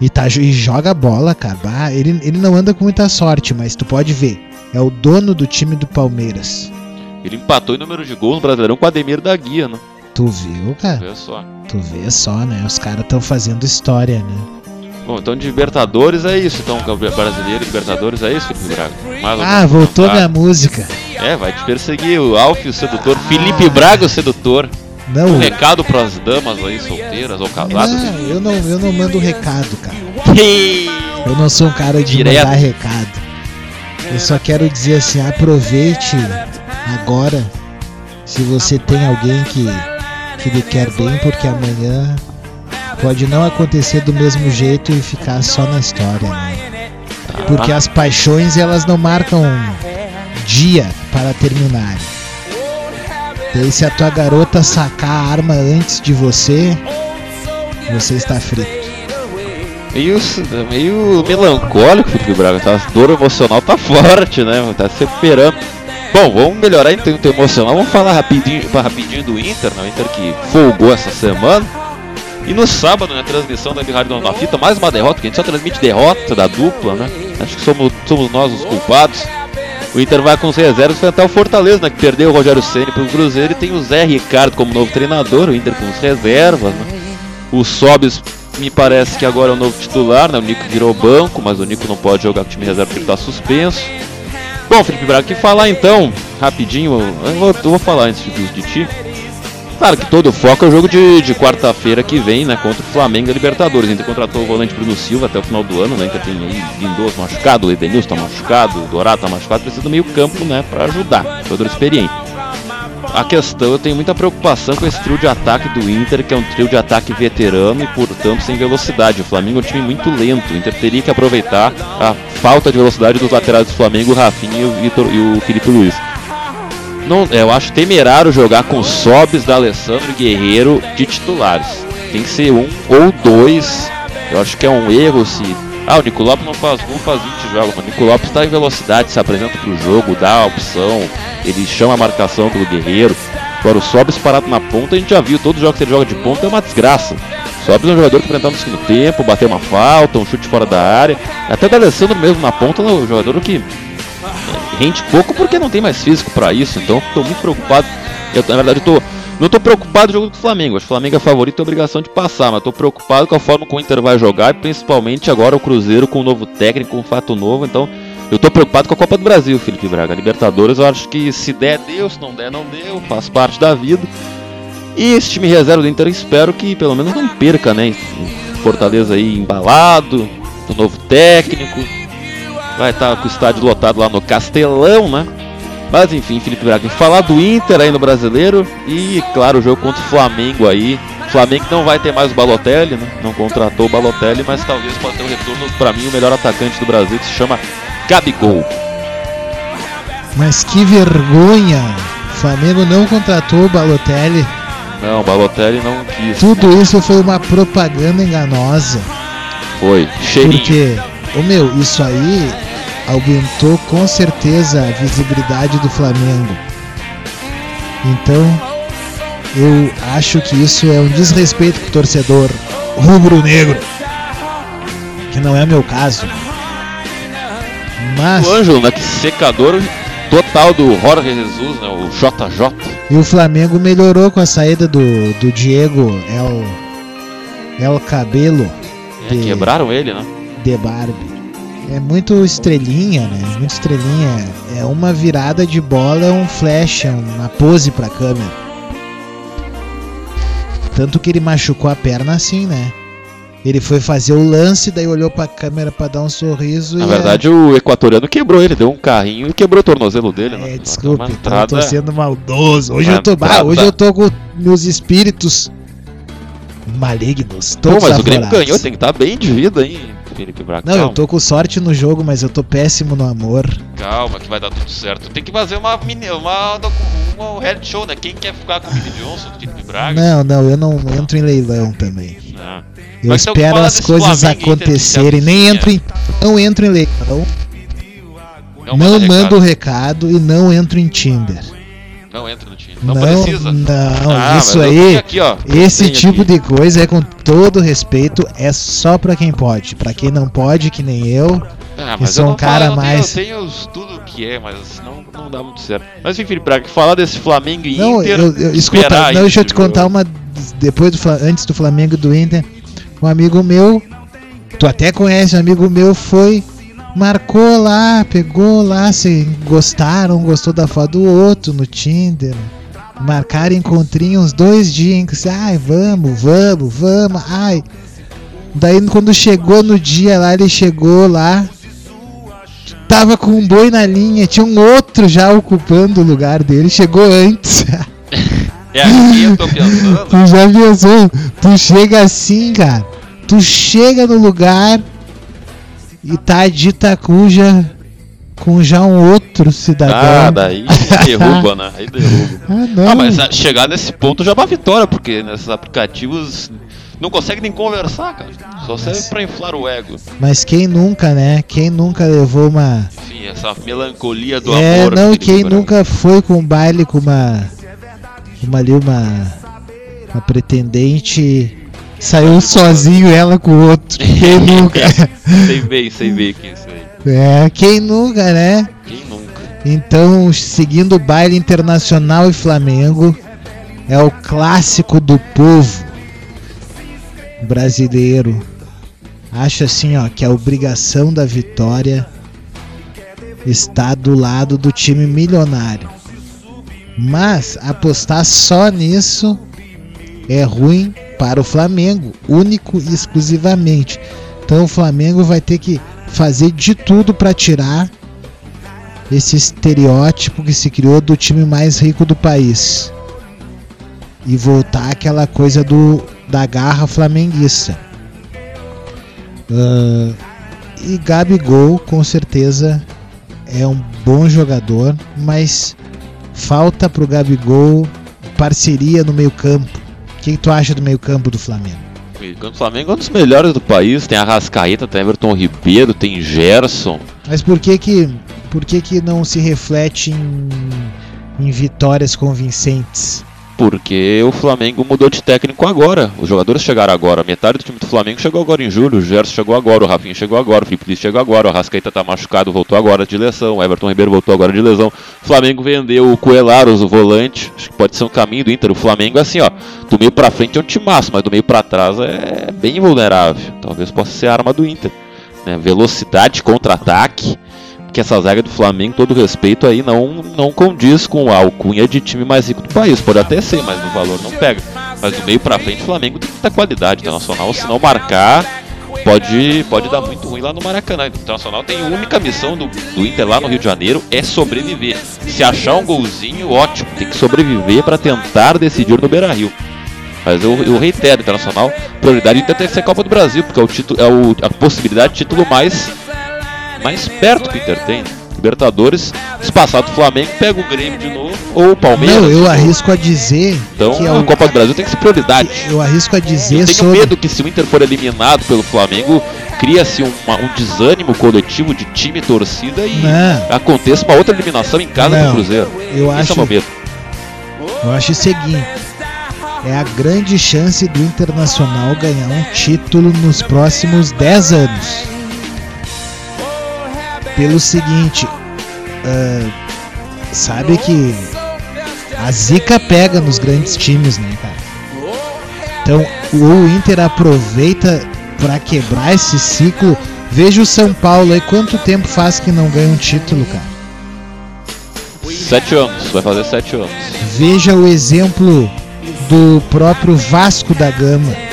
E, tá, e joga bola, cara. Bah, ele, ele não anda com muita sorte, mas tu pode ver. É o dono do time do Palmeiras. Ele empatou em número de gols no Brasileirão com o Ademir da Guia, né? Tu viu, cara? Vê só. Tu vê só, né? Os caras estão fazendo história, né? Bom, então de Libertadores é isso. Então, brasileiro Libertadores é isso, Felipe Braga. Mais Ah, voltou comentário? minha música. É, vai te perseguir o Alf, o sedutor. Felipe Braga, o sedutor. Não, Um recado pras damas aí, solteiras ou casadas. não eu não, eu não mando recado, cara. Eu não sou um cara de Direto. mandar recado. Eu só quero dizer assim, aproveite agora se você tem alguém que, que lhe quer bem, porque amanhã pode não acontecer do mesmo jeito e ficar só na história, né? Porque as paixões elas não marcam dia para terminar. Daí se a tua garota sacar a arma antes de você, você está frito. Meio, meio melancólico, Felipe Braga. Tá? A dor emocional tá forte, né? Tá se recuperando. Bom, vamos melhorar então o emocional. Vamos falar rapidinho, rapidinho do Inter, né? O Inter que folgou essa semana. E no sábado, na transmissão da Rádio na Fita, mais uma derrota, que a gente só transmite derrota da dupla, né? Acho que somos, somos nós os culpados. O Inter vai com os reservas enfrentar o Fortaleza, né? Que perdeu o Rogério Ceni pro Cruzeiro e tem o Zé Ricardo como novo treinador, o Inter com os reservas, né? O Sobis me parece que agora é o novo titular, né? O Nico virou banco, mas o Nico não pode jogar com o time reserva porque ele tá suspenso. Bom, Felipe Braga, que falar então, rapidinho, eu vou, eu vou falar antes de, de ti. Claro que todo o foco é o jogo de, de quarta-feira que vem, né? Contra o Flamengo e Libertadores. A Inter contratou o volante Bruno Silva até o final do ano, né? Inter tem aí Lindoso machucado, o Edenilson tá machucado, o Dourado tá machucado, precisa do meio campo, né? Pra ajudar, jogador experiente. A questão, eu tenho muita preocupação com esse trio de ataque do Inter, que é um trio de ataque veterano e, portanto, sem velocidade. O Flamengo é um time muito lento. O Inter teria que aproveitar a falta de velocidade dos laterais do Flamengo, o Rafinha e o, Vitor, e o Felipe Luiz. não, eu acho temerário jogar com Sobes, da Alessandro Guerreiro de titulares. Tem que ser um ou dois. Eu acho que é um erro se. Ah, o Nico Lopes não faz gol faz 20 jogos, o Nico Lopes está em velocidade, se apresenta pro jogo, dá a opção, ele chama a marcação pelo Guerreiro. Agora o Sobes parado na ponta, a gente já viu, todos os jogos que ele joga de ponta é uma desgraça. Sobes é um jogador que enfrentava no segundo tempo, bateu uma falta, um chute fora da área. Até o Alessandro mesmo na ponta, é um jogador que rende pouco porque não tem mais físico para isso. Então estou muito preocupado. Eu, na verdade, tô, não estou preocupado com o jogo do Flamengo. Acho que o Flamengo é favorito e obrigação de passar, mas estou preocupado com a forma como o Inter vai jogar principalmente agora o Cruzeiro com um novo técnico, um fato novo. Então eu estou preocupado com a Copa do Brasil, Felipe Braga. Libertadores, eu acho que se der, deu, se não der, não deu, faz parte da vida. E esse time reserva do Inter, espero que pelo menos não perca, né? Fortaleza aí embalado, o novo técnico, vai estar com o estádio lotado lá no Castelão, né? Mas enfim, Felipe Braga, falar do Inter aí no brasileiro e, claro, o jogo contra o Flamengo aí. O Flamengo não vai ter mais o Balotelli, né? Não contratou o Balotelli, mas talvez possa ter um retorno para mim o melhor atacante do Brasil que se chama Gabigol. Mas que vergonha! O Flamengo não contratou o Balotelli. Não, o Balotelli não quis. Tudo isso foi uma propaganda enganosa. Foi, cheirinho. Porque, ô meu, isso aí aumentou com certeza a visibilidade do Flamengo. Então, eu acho que isso é um desrespeito com o torcedor rubro-negro. Que não é meu caso. Mas. O Ângelo, né? Que secador total do Jorge Jesus, né? O JJ. E o Flamengo melhorou com a saída do, do Diego El, El Cabelo. É, de, quebraram ele, né? De Barbie. É muito estrelinha, né? Muito estrelinha. É uma virada de bola, é um flash, é uma pose pra câmera. Tanto que ele machucou a perna assim, né? Ele foi fazer o lance, daí olhou pra câmera pra dar um sorriso Na verdade, o equatoriano quebrou ele, deu um carrinho e quebrou o tornozelo dele, é, né? é, desculpe, então eu tô entrada- sendo maldoso. Hoje Uma eu tô. entrada- hoje eu tô com meus espíritos malignos. Pô, Todos mas o Grêmio ganhou, tem que estar bem de vida, hein, Felipe Braga. Não, eu calma, tô com sorte no jogo, mas eu tô péssimo no amor. calma, que vai dar tudo certo. Tem que fazer uma mini, uma, uma, um reality show, né? Quem quer ficar com o Billy Johnson, do Felipe Braga? Não, não, eu não entro em leilão também. Não. Eu Mas então espero as coisas Flamengo acontecerem. Nem entro em, não entro em leilão, Não, não mando recado. recado e não entro em Tinder. Não entra no time. Não, precisa. não, Ah, mas isso aí, tenho aqui, ó. esse Tenho tipo aqui. de coisa é com todo respeito, é só pra quem pode. Pra quem não pode, que nem eu, Ah, eu sou um não cara falo, eu tenho- mais- Eu tenho, tudo que é, mas não, não dá muito certo. Mas enfim, Braga, falar desse Flamengo e Não, Inter. eu, eu, escuta, não, deixa eu te contar uma. Depois do, antes do Flamengo e do Inter, um amigo meu, tu até conhece, um amigo meu foi, marcou lá, pegou lá, se gostaram, gostou da foto do outro no Tinder. Marcaram encontrinho uns dois dias, em que você, ai, vamos, vamos, vamos, ai. Daí quando chegou no dia lá, ele chegou lá, tava com um boi na linha, tinha um outro já ocupando o lugar dele, chegou antes. É aqui eu tô pensando. Tu já pensou? Tu chega assim, cara. Tu chega no lugar e tá a dita cuja com já um outro cidadão. Ah, daí derruba, né? Aí derruba. Ah, não. Ah, mas chegar nesse ponto já é uma vitória, porque nesses aplicativos não consegue nem conversar, cara. Só serve pra inflar o ego. Mas quem nunca, né? Quem nunca levou uma. Enfim, essa melancolia do é, amor. não, Felipe quem nunca foi com um baile com uma. Uma ali, uma. Uma pretendente. Saiu sozinho ela com o outro. Quem nunca? Sei bem, sei bem quem é isso aí. É, quem nunca, né? Quem? Então, seguindo o baile internacional e Flamengo, é o clássico do povo brasileiro. Acho assim, ó, que a obrigação da vitória está do lado do time milionário. Mas apostar só nisso é ruim para o Flamengo, único e exclusivamente. Então o Flamengo vai ter que fazer de tudo para tirar esse estereótipo que se criou do time mais rico do país e voltar aquela coisa do da garra flamenguista. Ah, e Gabigol com certeza é um bom jogador, mas falta pro Gabigol parceria no meio-campo. O que, que tu acha do meio-campo do Flamengo? O Flamengo é um dos melhores do país. Tem a Rascaeta, tem Everton Ribeiro, tem Gerson. Mas por que que, por que, que não se reflete em, em vitórias convincentes? Porque o Flamengo mudou de técnico agora. Os jogadores chegaram agora. Metade do time do Flamengo chegou agora em julho. O Gerson chegou agora, o Rafinha chegou agora, o Felipe Luiz chegou agora, o Rascaeta tá machucado, voltou agora de lesão, o Everton Ribeiro voltou agora de lesão. O Flamengo vendeu o Coelaros, o volante. Acho que pode ser um caminho do Inter. O Flamengo, assim, ó, do meio pra frente é um timaço, mas do meio pra trás é bem vulnerável. Talvez possa ser a arma do Inter. Né? Velocidade, contra-ataque que essa zaga do Flamengo, todo respeito aí, não, não condiz com a alcunha de time mais rico do país. Pode até ser, mas no valor não pega. Mas do meio pra frente, o Flamengo tem muita qualidade internacional. Se não marcar, pode, pode dar muito ruim lá no Maracanã. O Internacional tem a única missão do, do Inter lá no Rio de Janeiro é sobreviver. Se achar um golzinho, ótimo. Tem que sobreviver para tentar decidir no Beira Rio. Mas eu, eu reitero, Internacional, prioridade Inter tem que ser a Copa do Brasil, porque é, o título, é o, a possibilidade de título mais mais perto que o Inter tem. Libertadores, se passar do Flamengo, pega o Grêmio de novo, ou o Palmeiras. Não, eu arrisco a dizer. Então que é a Copa do Brasil tem que ser prioridade. Eu arrisco a dizer eu tenho sobre... medo que se o Inter for eliminado pelo Flamengo, cria-se um desânimo coletivo de time e torcida e Não. aconteça uma outra eliminação em casa Não. do Cruzeiro. Eu Esse acho, é o meu medo. eu acho o seguinte. É a grande chance do Internacional ganhar um título nos próximos 10 anos. Pelo seguinte, ah, sabe que a zica pega nos grandes times, né, cara? Então o Inter aproveita para quebrar esse ciclo. Veja o São Paulo aí, quanto tempo faz que não ganha um título, cara? Sete anos, vai fazer sete anos. Veja o exemplo do próprio Vasco da Gama.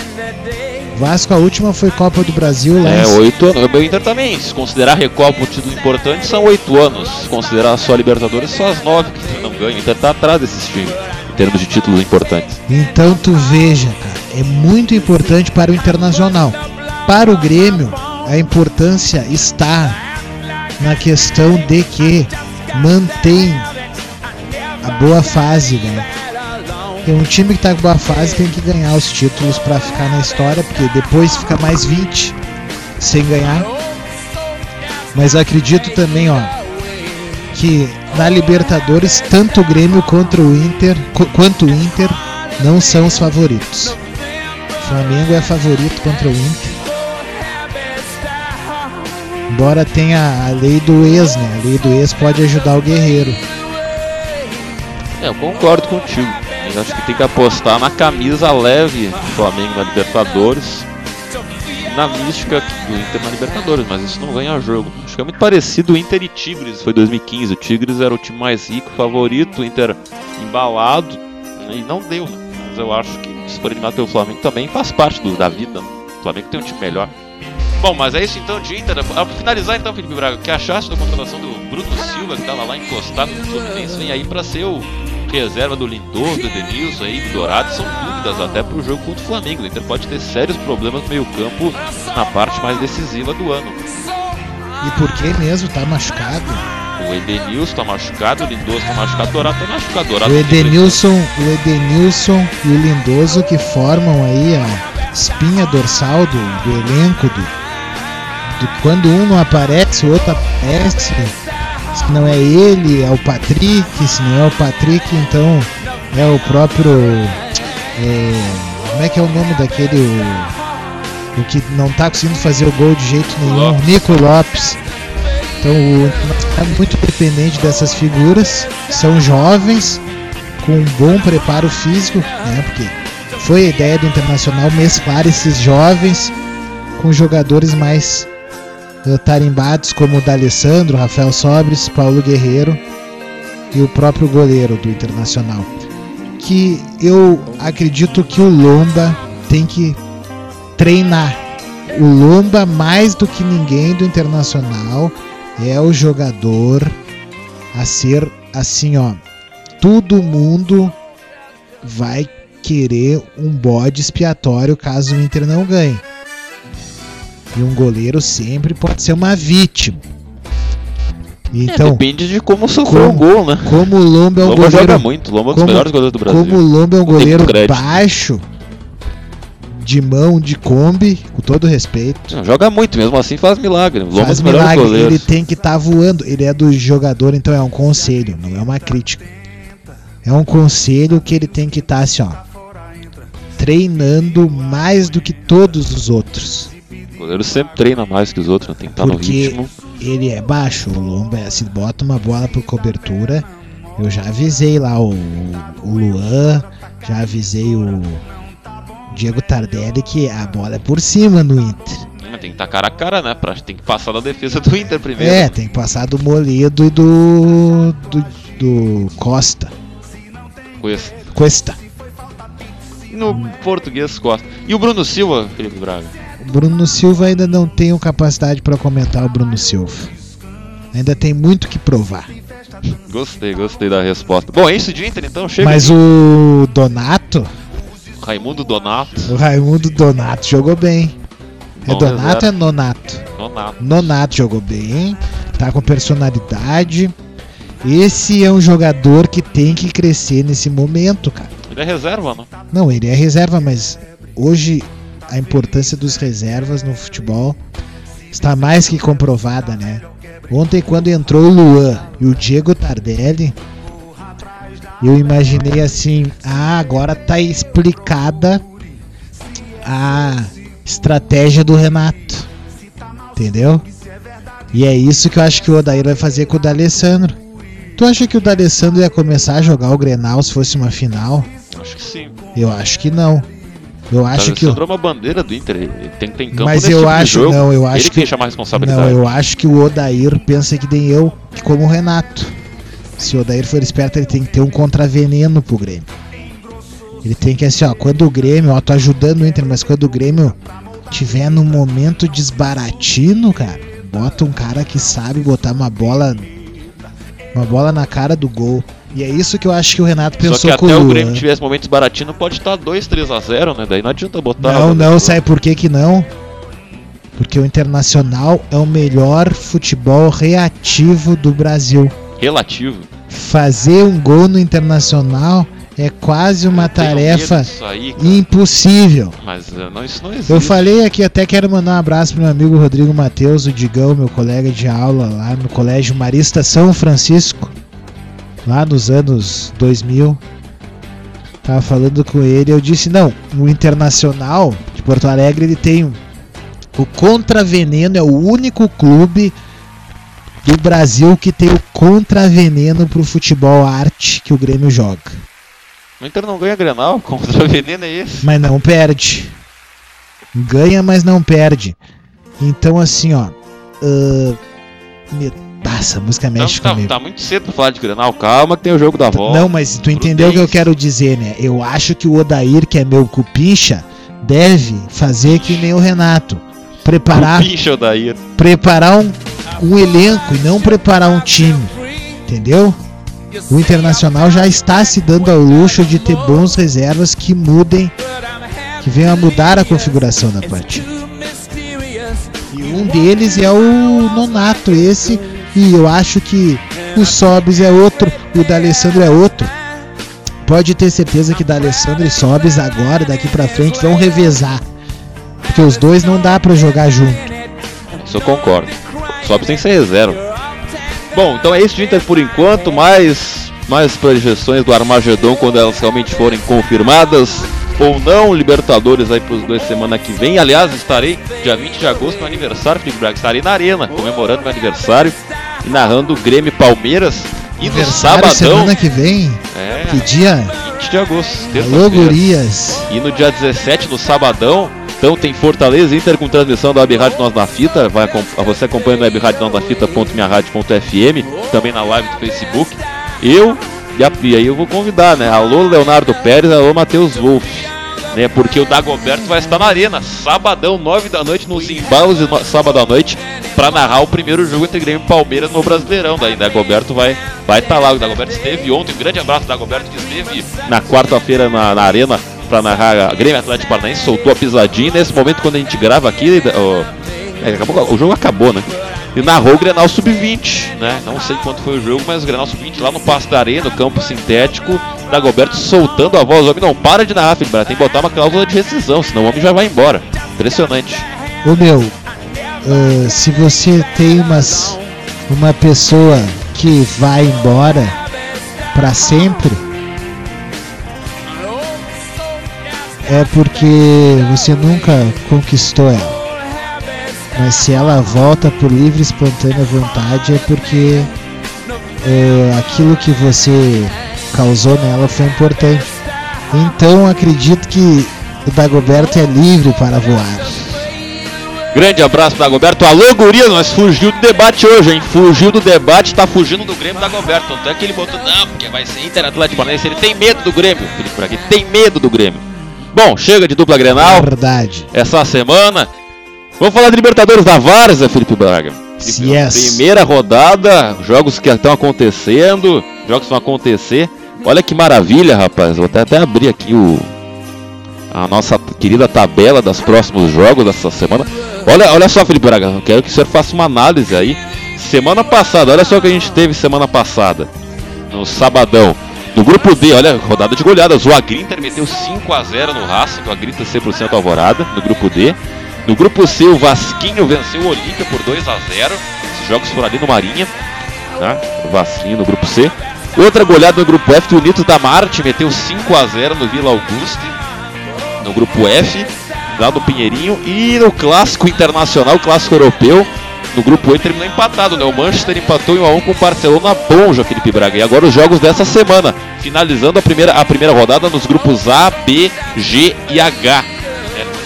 Vasco, a última foi Copa do Brasil lá. É, oito anos. O Inter também, se considerar a Recopa um título importante, são oito anos. Se considerar só a Libertadores, só as nove que o Inter não ganha. O Inter tá atrás desses times, em termos de títulos importantes. Então tu veja, cara, é muito importante para o Internacional. Para o Grêmio, a importância está na questão de que mantém a boa fase, né? Tem um time que tá com boa fase tem que ganhar os títulos para ficar na história, porque depois fica mais 20 sem ganhar. Mas acredito também, ó, que na Libertadores tanto o Grêmio contra o Inter, qu- quanto o Inter não são os favoritos. O Flamengo é favorito contra o Inter. Embora tenha a lei do ex, né? A lei do ex pode ajudar o guerreiro. É, eu concordo contigo. Acho que tem que apostar na camisa leve do Flamengo na Libertadores. Na mística do Inter na Libertadores, mas isso não ganha jogo. Acho que é muito parecido o Inter e Tigres, foi 2015. O Tigres era o time mais rico, favorito, o Inter embalado, né, e não deu. né? Mas eu acho que eliminado pelo Flamengo também faz parte do- da vida. né? O Flamengo tem um time melhor. Bom, mas é isso então de Inter. Pra finalizar então, Felipe Braga, o que achaste da contratação do Bruno Silva, que estava lá encostado no Fluminense, vem aí para ser o reserva do Lindoso, do Edenilson aí, do Dourado, são dúvidas até pro jogo contra o Flamengo. O Inter pode ter sérios problemas no meio campo na parte mais decisiva do ano. E por que mesmo? Tá machucado? O Edenilson tá machucado, o Lindoso tá machucado, o Dourado tá machucado. Dourado O Edenilson, o Edenilson e o Lindoso que formam aí a espinha dorsal do, do elenco do, do- quando um não aparece, o outro aparece. Se não é ele, é o Patrick, se não é o Patrick, então é o próprio. é, como é que é o nome daquele. O, o que não tá conseguindo fazer o gol de jeito nenhum? Lopes. Nico Lopes. Então o é muito dependente dessas figuras, são jovens, com um bom preparo físico, né? Porque foi a ideia do Internacional mesclar esses jovens com jogadores mais tarimbados como o D'Alessandro, Rafael Sobres, Paulo Guerreiro e o próprio goleiro do Internacional. Que eu acredito que o Lomba tem que treinar. O Lomba, mais do que ninguém do Internacional, é o jogador a ser assim, ó. Todo mundo vai querer um bode expiatório caso o Inter não ganhe. E um goleiro sempre pode ser uma vítima. Então, Depende de como sofreu o gol, né? como o Lomba é um Lomba goleiro joga muito, Lomba é um dos como- melhores goleiros do Brasil. Como o Lomba é um goleiro baixo, de mão, de Kombi, com todo respeito. Não, joga muito, mesmo assim faz milagre. Lomba é Faz melhores milagre, ele tem que estar voando. Ele é do jogador, então é um conselho, não é uma crítica. É um conselho que ele tem que estar assim, ó. Treinando mais do que todos os outros. O goleiro sempre treina mais que os outros, né? tem que estar no Porque ritmo. ele é baixo, o Lomba se bota uma bola por cobertura. Eu já avisei lá o, o Luan, já avisei o Diego Tardelli que a bola é por cima no Inter. Tem que estar cara a cara, né? Pra, tem que passar da defesa do Inter primeiro. É, tem que passar do Moledo e do, do, do Costa. Cuesta. E no português Costa. E o Bruno Silva, Felipe Braga? Bruno Silva ainda não tenho capacidade para comentar o Bruno Silva. Ainda tem muito que provar. Gostei, gostei da resposta. Bom, é isso de Inter então, chega. Mas o Donato, Raimundo Donato. o Raimundo Donato jogou bem. É Bom Donato ou é. Nonato? Donato. Nonato jogou bem, tá com personalidade. Esse é um jogador que tem que crescer nesse momento, cara. Ele é reserva, né? Não, ele é reserva, mas hoje a importância dos reservas no futebol está mais que comprovada, né? Ontem, quando entrou o Luan e o Diego Tardelli, eu imaginei assim: ah, agora tá explicada a estratégia do Renato, entendeu? E é isso que eu acho que o Odair vai fazer com o D'Alessandro. Tu acha que o D'Alessandro ia começar a jogar o Grenal se fosse uma final? Acho que sim. Eu acho que não. Eu acho que. o- é uma bandeira do Inter. Ele tem que ter em campo Mas eu tipo acho, jogo. não, eu Ele acho que tem que. que chamar a responsabilidade. Não, eu acho que o Odair pensa que nem eu, que como o Renato. Se o Odair for esperto, ele tem que ter um contraveneno pro Grêmio. Ele tem que assim, ó, quando o Grêmio, ó, tô ajudando o Inter, mas quando o Grêmio tiver num momento desbaratino, cara, bota um cara que sabe botar uma bola uma bola na cara do gol. E é isso que eu acho que o Renato Só pensou que com até o Luan. Grêmio tivesse momentos baratinho, pode estar 2, 3 a 0, né? Daí não adianta botar. Não, não, sabe por que que não? Porque o Internacional é o melhor futebol reativo do Brasil. Relativo. Fazer um gol no Internacional é quase uma tarefa aí, impossível. Mas eh, não, isso não existe. Eu falei aqui, até quero mandar um abraço pro meu amigo Rodrigo Matheus, o Digão, meu colega de aula lá no Colégio Marista São Francisco, lá nos anos 2000. Tava falando com ele, eu disse: não, o Internacional de Porto Alegre ele tem um- o Contraveneno, é o único clube do Brasil que tem o contraveneno pro futebol arte que o Grêmio joga. O Inter não ganha Grenal, contra o veneno é esse. mas não perde. Ganha, mas não perde. Então, assim, ó. me... Passa, a música mexe tá, comigo. tá muito cedo pra falar de Grenal. Calma que tem o jogo da volta. Não, mas tu entendeu o que eu quero dizer, né? Eu acho que o Odair, que é meu cupincha, deve fazer que nem o Renato. Preparar, Pincha o Daír. preparar um, um elenco e não preparar um time. Entendeu? O Internacional já está se dando ao luxo de ter bons reservas que mudem, que venham a mudar a configuração da partida. E um deles é o Nonato, esse, e eu acho que o Sobis é outro, o D'Alessandro é outro. Pode ter certeza que D'Alessandro e Sobis agora, daqui pra frente, vão revezar. Porque os dois não dá pra jogar junto. Isso eu concordo. Só tem que ser reserva. Bom, então é isso de Inter por enquanto. Mais, mais projeções do Armagedon quando elas realmente forem confirmadas ou não. Libertadores aí pros dois semana que vem. Aliás, estarei dia 20 de agosto no aniversário, Felipe Braga. Estarei na Arena comemorando meu aniversário e narrando o Grêmio Palmeiras. E no sabadão. semana que vem. É, Que dia? 20 de agosto. Alô, gurias. E no dia 17, no sabadão, então tem Fortaleza Inter com transmissão da Web Rádio Nós na Fita. Vai, você acompanha no webradiosnosnafita.minharadio.fm, também na live do Facebook. Eu, e, a, e aí eu vou convidar, né? Alô Leonardo Pérez, alô Matheus Wolff. Né, porque o Dagoberto vai estar na arena, sabadão, 9 da noite, nos embalos de no, sábado à noite, para narrar o primeiro jogo entre Grêmio e Palmeiras no Brasileirão. Daí Dagoberto vai estar vai tá lá. O Dagoberto esteve ontem, um grande abraço Dagoberto que esteve na quarta-feira na, na arena para narrar a Grêmio Atlético Paranaense, soltou a pisadinha. Nesse momento, quando a gente grava aqui, ó, é, acabou- o jogo acabou, né? E narrou o Grenal Sub-20, né? Não sei quanto foi o jogo, mas o Grenal Sub-20 lá no Passo da Areia, no campo sintético, Dagoberto soltando a voz, o homem não para de narrar, Braga, tem que botar uma cláusula de rescisão, senão o homem já vai embora. Impressionante. Ô meu, uh, se você tem umas, uma pessoa que vai embora para sempre, é porque você nunca conquistou ela. Mas se ela volta por livre e espontânea vontade é porque é, aquilo que você causou nela foi importante. Então acredito que o Dagoberto é livre para voar. Grande abraço para Dagoberto. Alô, Guria, nós fugiu do debate hoje, hein? Fugiu do debate, tá fugindo do Grêmio Dagoberto. Tanto é que ele botou, não, porque vai ser Inter Atlético Paranaense. Ele tem medo do Grêmio, Felipe por aqui, tem medo do Grêmio. Bom, chega de dupla Grenal. Verdade. Essa semana. Vamos falar de Libertadores da Várzea, Felipe Braga. Yes. Primeira rodada, jogos que estão acontecendo, jogos que vão acontecer. Olha que maravilha, rapaz. Vou até, até abrir aqui o a nossa querida tabela dos próximos jogos dessa semana. Olha, olha só, Felipe Braga, eu quero que o senhor faça uma análise aí. Semana passada, olha só o que a gente teve semana passada. No sabadão. No grupo D, olha, rodada de goleadas. O Agrinter meteu 5 a 0 no Racing, o Agrinter 100% alvorada no grupo D. No grupo C, o Vasquinho venceu o Olímpia por 2 a 0 Esses jogos foram ali no Marinha. Tá? O Vasquinho no grupo C. Outra goleada no grupo F, o Nito da Marte meteu 5 a 0 no Vila Auguste. No grupo F, lá no Pinheirinho. E no clássico internacional, clássico europeu, no grupo E terminou empatado, né? O Manchester empatou em 1x1 com o Barcelona bom, João Felipe Braga. E agora os jogos dessa semana, finalizando a primeira, a primeira rodada nos grupos A, B, G e H.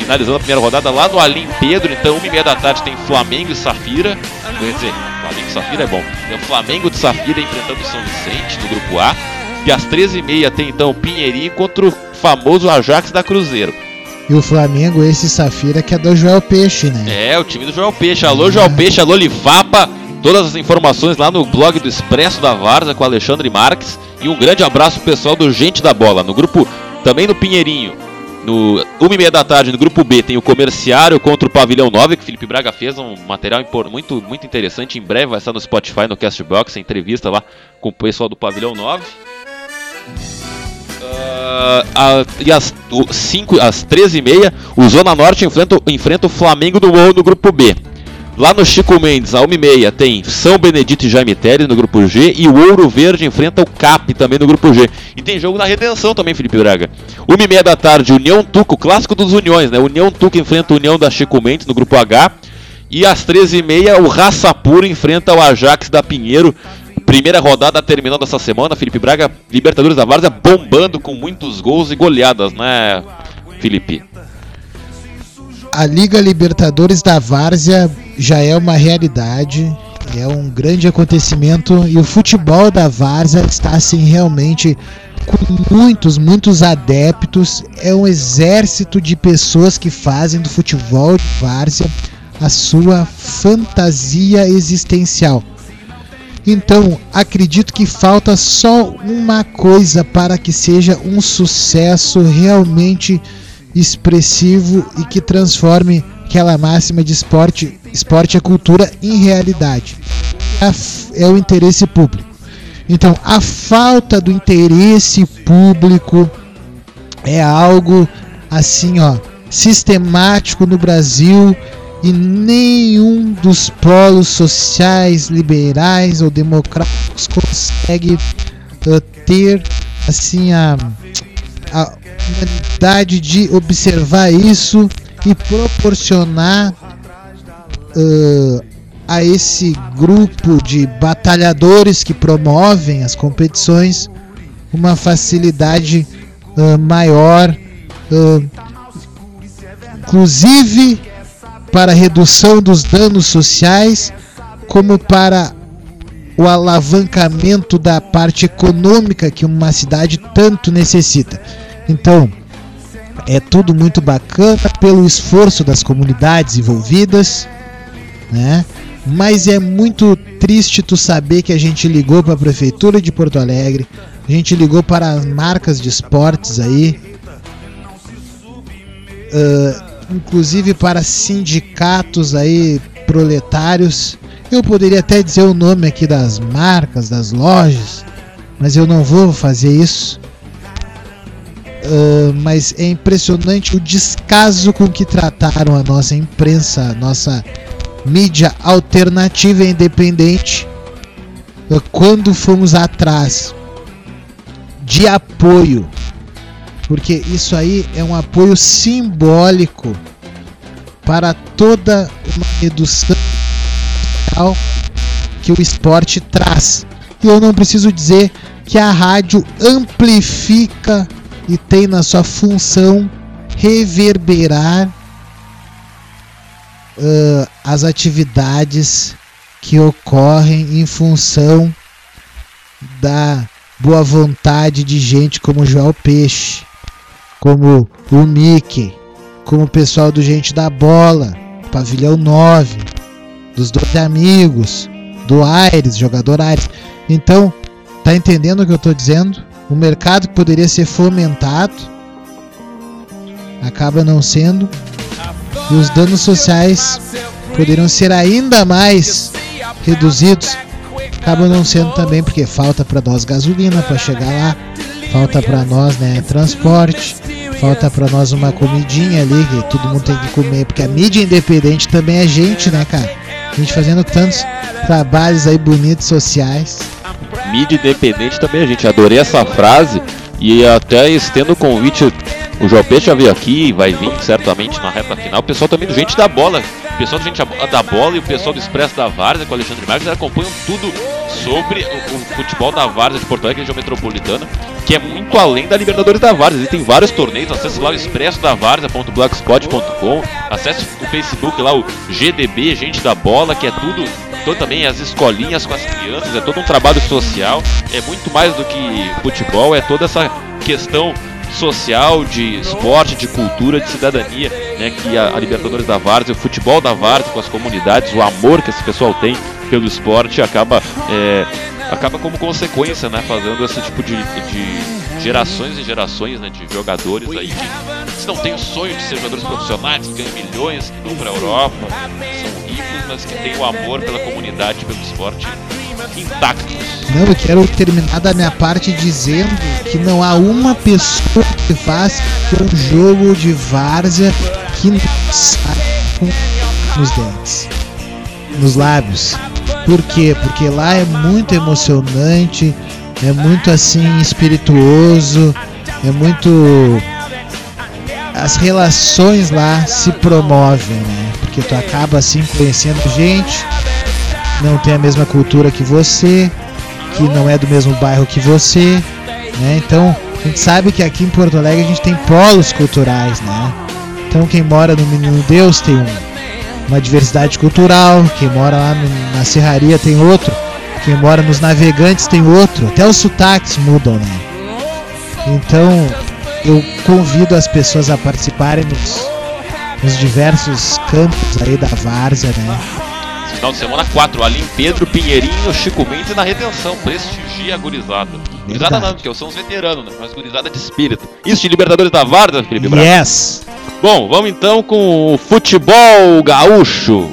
É, finalizando a primeira rodada lá no Alim Pedro, então 1h30 da tarde tem Flamengo e Safira. Quer dizer, Flamengo e Safira é bom. Tem o Flamengo de Safira enfrentando o São Vicente no grupo A. E às 13h30 tem então o Pinheirinho contra o famoso Ajax da Cruzeiro. E o Flamengo, esse Safira, que é do Joel Peixe, né? É, o time do Joel Peixe. Alô, Joel Peixe, alô, Lifapa. Todas as informações lá no blog do Expresso da Varza com Alexandre Marques. E um grande abraço pessoal do Gente da Bola. No grupo, também no Pinheirinho. No 1 e meia da tarde, no grupo B, tem o Comerciário contra o Pavilhão 9, que o Felipe Braga fez um material muito, muito interessante. Em breve vai estar no Spotify, no Castbox, a entrevista lá com o pessoal do Pavilhão 9. Uh, a, e às, o, 5, às 13h30, o Zona Norte enfrenta, enfrenta o Flamengo do Morro no grupo B. Lá no Chico Mendes, a 1h30, tem São Benedito e Jaime Teles no grupo G. E o Ouro Verde enfrenta o CAP também no grupo G. E tem jogo na Redenção também, Felipe Braga. 1h30 da tarde, União Tuca, o clássico dos Uniões, né? União Tuca enfrenta a União da Chico Mendes no grupo H. E às 13h30, o Raça Pura enfrenta o Ajax da Pinheiro Primeira rodada terminando essa semana, Felipe Braga, Libertadores da Várzea bombando com muitos gols e goleadas, né, Felipe? A Liga Libertadores da Várzea já é uma realidade, é um grande acontecimento e o futebol da Várzea está assim realmente com muitos, muitos adeptos, é um exército de pessoas que fazem do futebol de Várzea a sua fantasia existencial. Então, acredito que falta só uma coisa para que seja um sucesso realmente expressivo e que transforme aquela máxima de esporte, esporte é cultura em realidade. É o interesse público. Então, a falta do interesse público é algo assim, ó, sistemático no Brasil e nenhum dos polos sociais, liberais ou democráticos consegue uh, ter assim a, a humanidade de observar isso e proporcionar uh, a esse grupo de batalhadores que promovem as competições uma facilidade uh, maior, inclusive para redução dos danos sociais, como para o alavancamento da parte econômica que uma cidade tanto necessita. Então, é tudo muito bacana pelo esforço das comunidades envolvidas, né? Mas é muito triste tu saber que a gente ligou para a prefeitura de Porto Alegre, a gente ligou para as marcas de esportes aí, uh, inclusive para sindicatos aí proletários Eu poderia até dizer o nome aqui das marcas, das lojas, mas eu não vou fazer isso. Uh, mas é impressionante o descaso com que trataram a nossa imprensa, a nossa mídia alternativa e independente uh, quando fomos atrás de apoio, porque isso aí é um apoio simbólico para toda uma redução que o esporte traz. E eu não preciso dizer que a rádio amplifica e tem na sua função reverberar uh, as atividades que ocorrem em função da boa vontade de gente como Joel Peixe, como o Mickey, como o pessoal do Gente da Bola, Pavilhão 9, dos dois amigos, do Aires, jogador Aires. Então, tá entendendo o que eu tô dizendo? O mercado que poderia ser fomentado acaba não sendo. E os danos sociais poderiam ser ainda mais reduzidos. Acabam não sendo também porque falta para nós gasolina para chegar lá, falta para nós, né, transporte, falta para nós uma comidinha ali que todo mundo tem que comer, porque a mídia independente também é gente, né, cara? A gente fazendo tantos trabalhos aí bonitos sociais mídia independente também, a gente. Adorei essa frase e até estendo o convite. O João Peixe já veio aqui, vai vir certamente na reta final. O pessoal também do Gente da Bola, o pessoal do Gente da Bola e o pessoal do Expresso da Várzea com o Alexandre Marques acompanham tudo sobre o, o, futebol da Várzea de Porto Alegre, região metropolitana, que é muito além da Libertadores da Várzea. Existem vários torneios, acesse lá o expresso da Várzea.blogspot.com, acesse o Facebook lá, o GDB, Gente da Bola, que é tudo então também as escolinhas com as crianças, é todo um trabalho social, é muito mais do que futebol, é toda essa questão social, de esporte, de cultura, de cidadania, né, que a, a Libertadores da Várzea, o futebol da Várzea com as comunidades, o amor que esse pessoal tem pelo esporte acaba é, acaba como consequência, né, fazendo esse tipo de, de gerações e gerações né, de jogadores aí que não têm o sonho de ser jogadores profissionais, que ganham milhões, que vão para a Europa, são ricos, mas que têm o amor pela comunidade, pelo esporte intactos. Não, eu quero terminar da minha parte dizendo que não há uma pessoa que faça um jogo de várzea que não sai com os dentes, nos lábios. Por quê? Porque lá é muito emocionante, é muito assim espirituoso, é muito as relações lá se promovem, né? Porque tu acaba assim conhecendo gente, não tem a mesma cultura que você, que não é do mesmo bairro que você, né? Então, a gente sabe que aqui em Porto Alegre a gente tem polos culturais, né? Então, quem mora no Menino Deus tem um uma diversidade cultural. Quem mora lá na serraria tem outro. Quem mora nos navegantes tem outro. Até os sotaques mudam, né? Então eu convido as pessoas a participarem nos, nos diversos campos aí da Várzea, né? Final de semana 4, ali em Pedro, Pinheirinho, Chico Mendes na retenção. Prestigia a gurizada. Gurizada não, porque são os veteranos, né? Mas gurizada de espírito. Isso de Libertadores da Várzea, Felipe Braga? Yes! Bom, vamos então com o futebol gaúcho.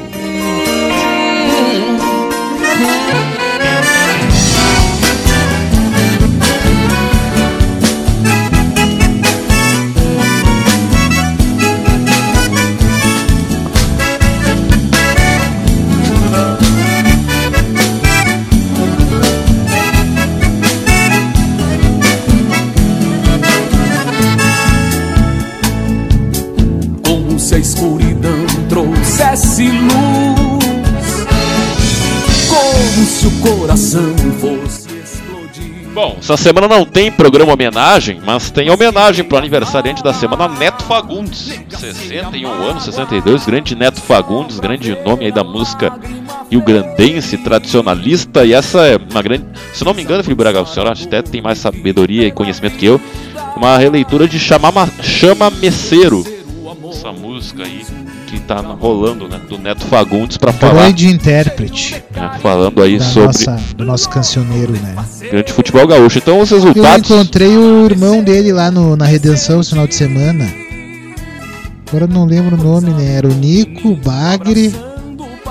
Essa semana não tem programa homenagem, mas tem homenagem para o aniversariante da semana, Neto Fagundes. 61 anos, 62, grande Neto Fagundes, grande nome aí da música rio-grandense, tradicionalista. E essa é uma grande. Se não me engano, Felipe Braga, o senhor até tem mais sabedoria e conhecimento que eu. Uma releitura de Chama, Chama Meceiro. Essa música aí que tá rolando, né? Do Neto Fagundes para falar. Grande intérprete. Né, falando aí sobre. Nossa, do nosso cancioneiro, né? Grande futebol gaúcho. Então os resultados. Eu encontrei o irmão dele lá no, na Redenção esse final de semana. Agora não lembro o nome, né? Era o Nico Bagre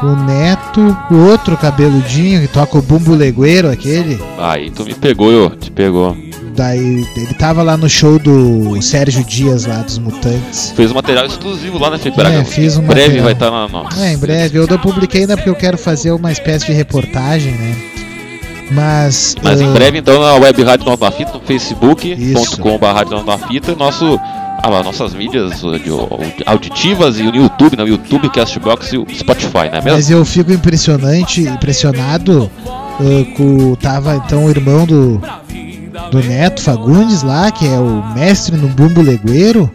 o Neto, o outro cabeludinho que toca o bumbo legueiro, aquele. Aí tu me pegou, eu, te pegou. Daí ele tava lá no show do Sérgio Dias lá dos Mutantes. Fez um material exclusivo lá, né, Felipe Braga? É, fiz um Em breve material. vai estar na nossa. É, em breve. Eu não publiquei ainda porque eu quero fazer uma espécie de reportagem, né? Mas. Mas em ah, breve, então, na web Rádio na Fita, no facebook.com.br Rádio na Fita, nosso, ah, nossas mídias uh, auditivas e no YouTube, no YouTube, Castbox e o Spotify, não é mesmo? Mas eu fico impressionante, impressionado ah, com tava então o irmão do do Neto Fagundes lá, que é o mestre no bumbo legueiro,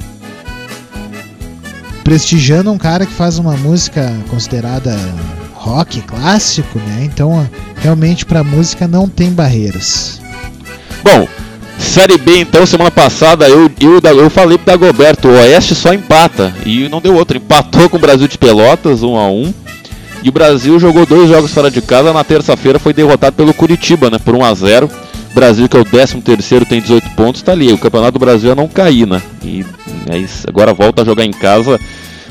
prestigiando um cara que faz uma música considerada rock clássico, né? Então, realmente pra música não tem barreiras. Bom, Série B então, semana passada eu, eu, eu falei pro Dagoberto, o Oeste só empata. E não deu outro, empatou com o Brasil de Pelotas, 1 a 1 E o Brasil jogou dois jogos fora de casa, na terça-feira foi derrotado pelo Curitiba, né, por 1 a 0 Brasil, que é o 13 terceiro, tem 18 pontos, tá ali. O Campeonato do Brasil é não cair, né? E é isso, agora volta a jogar em casa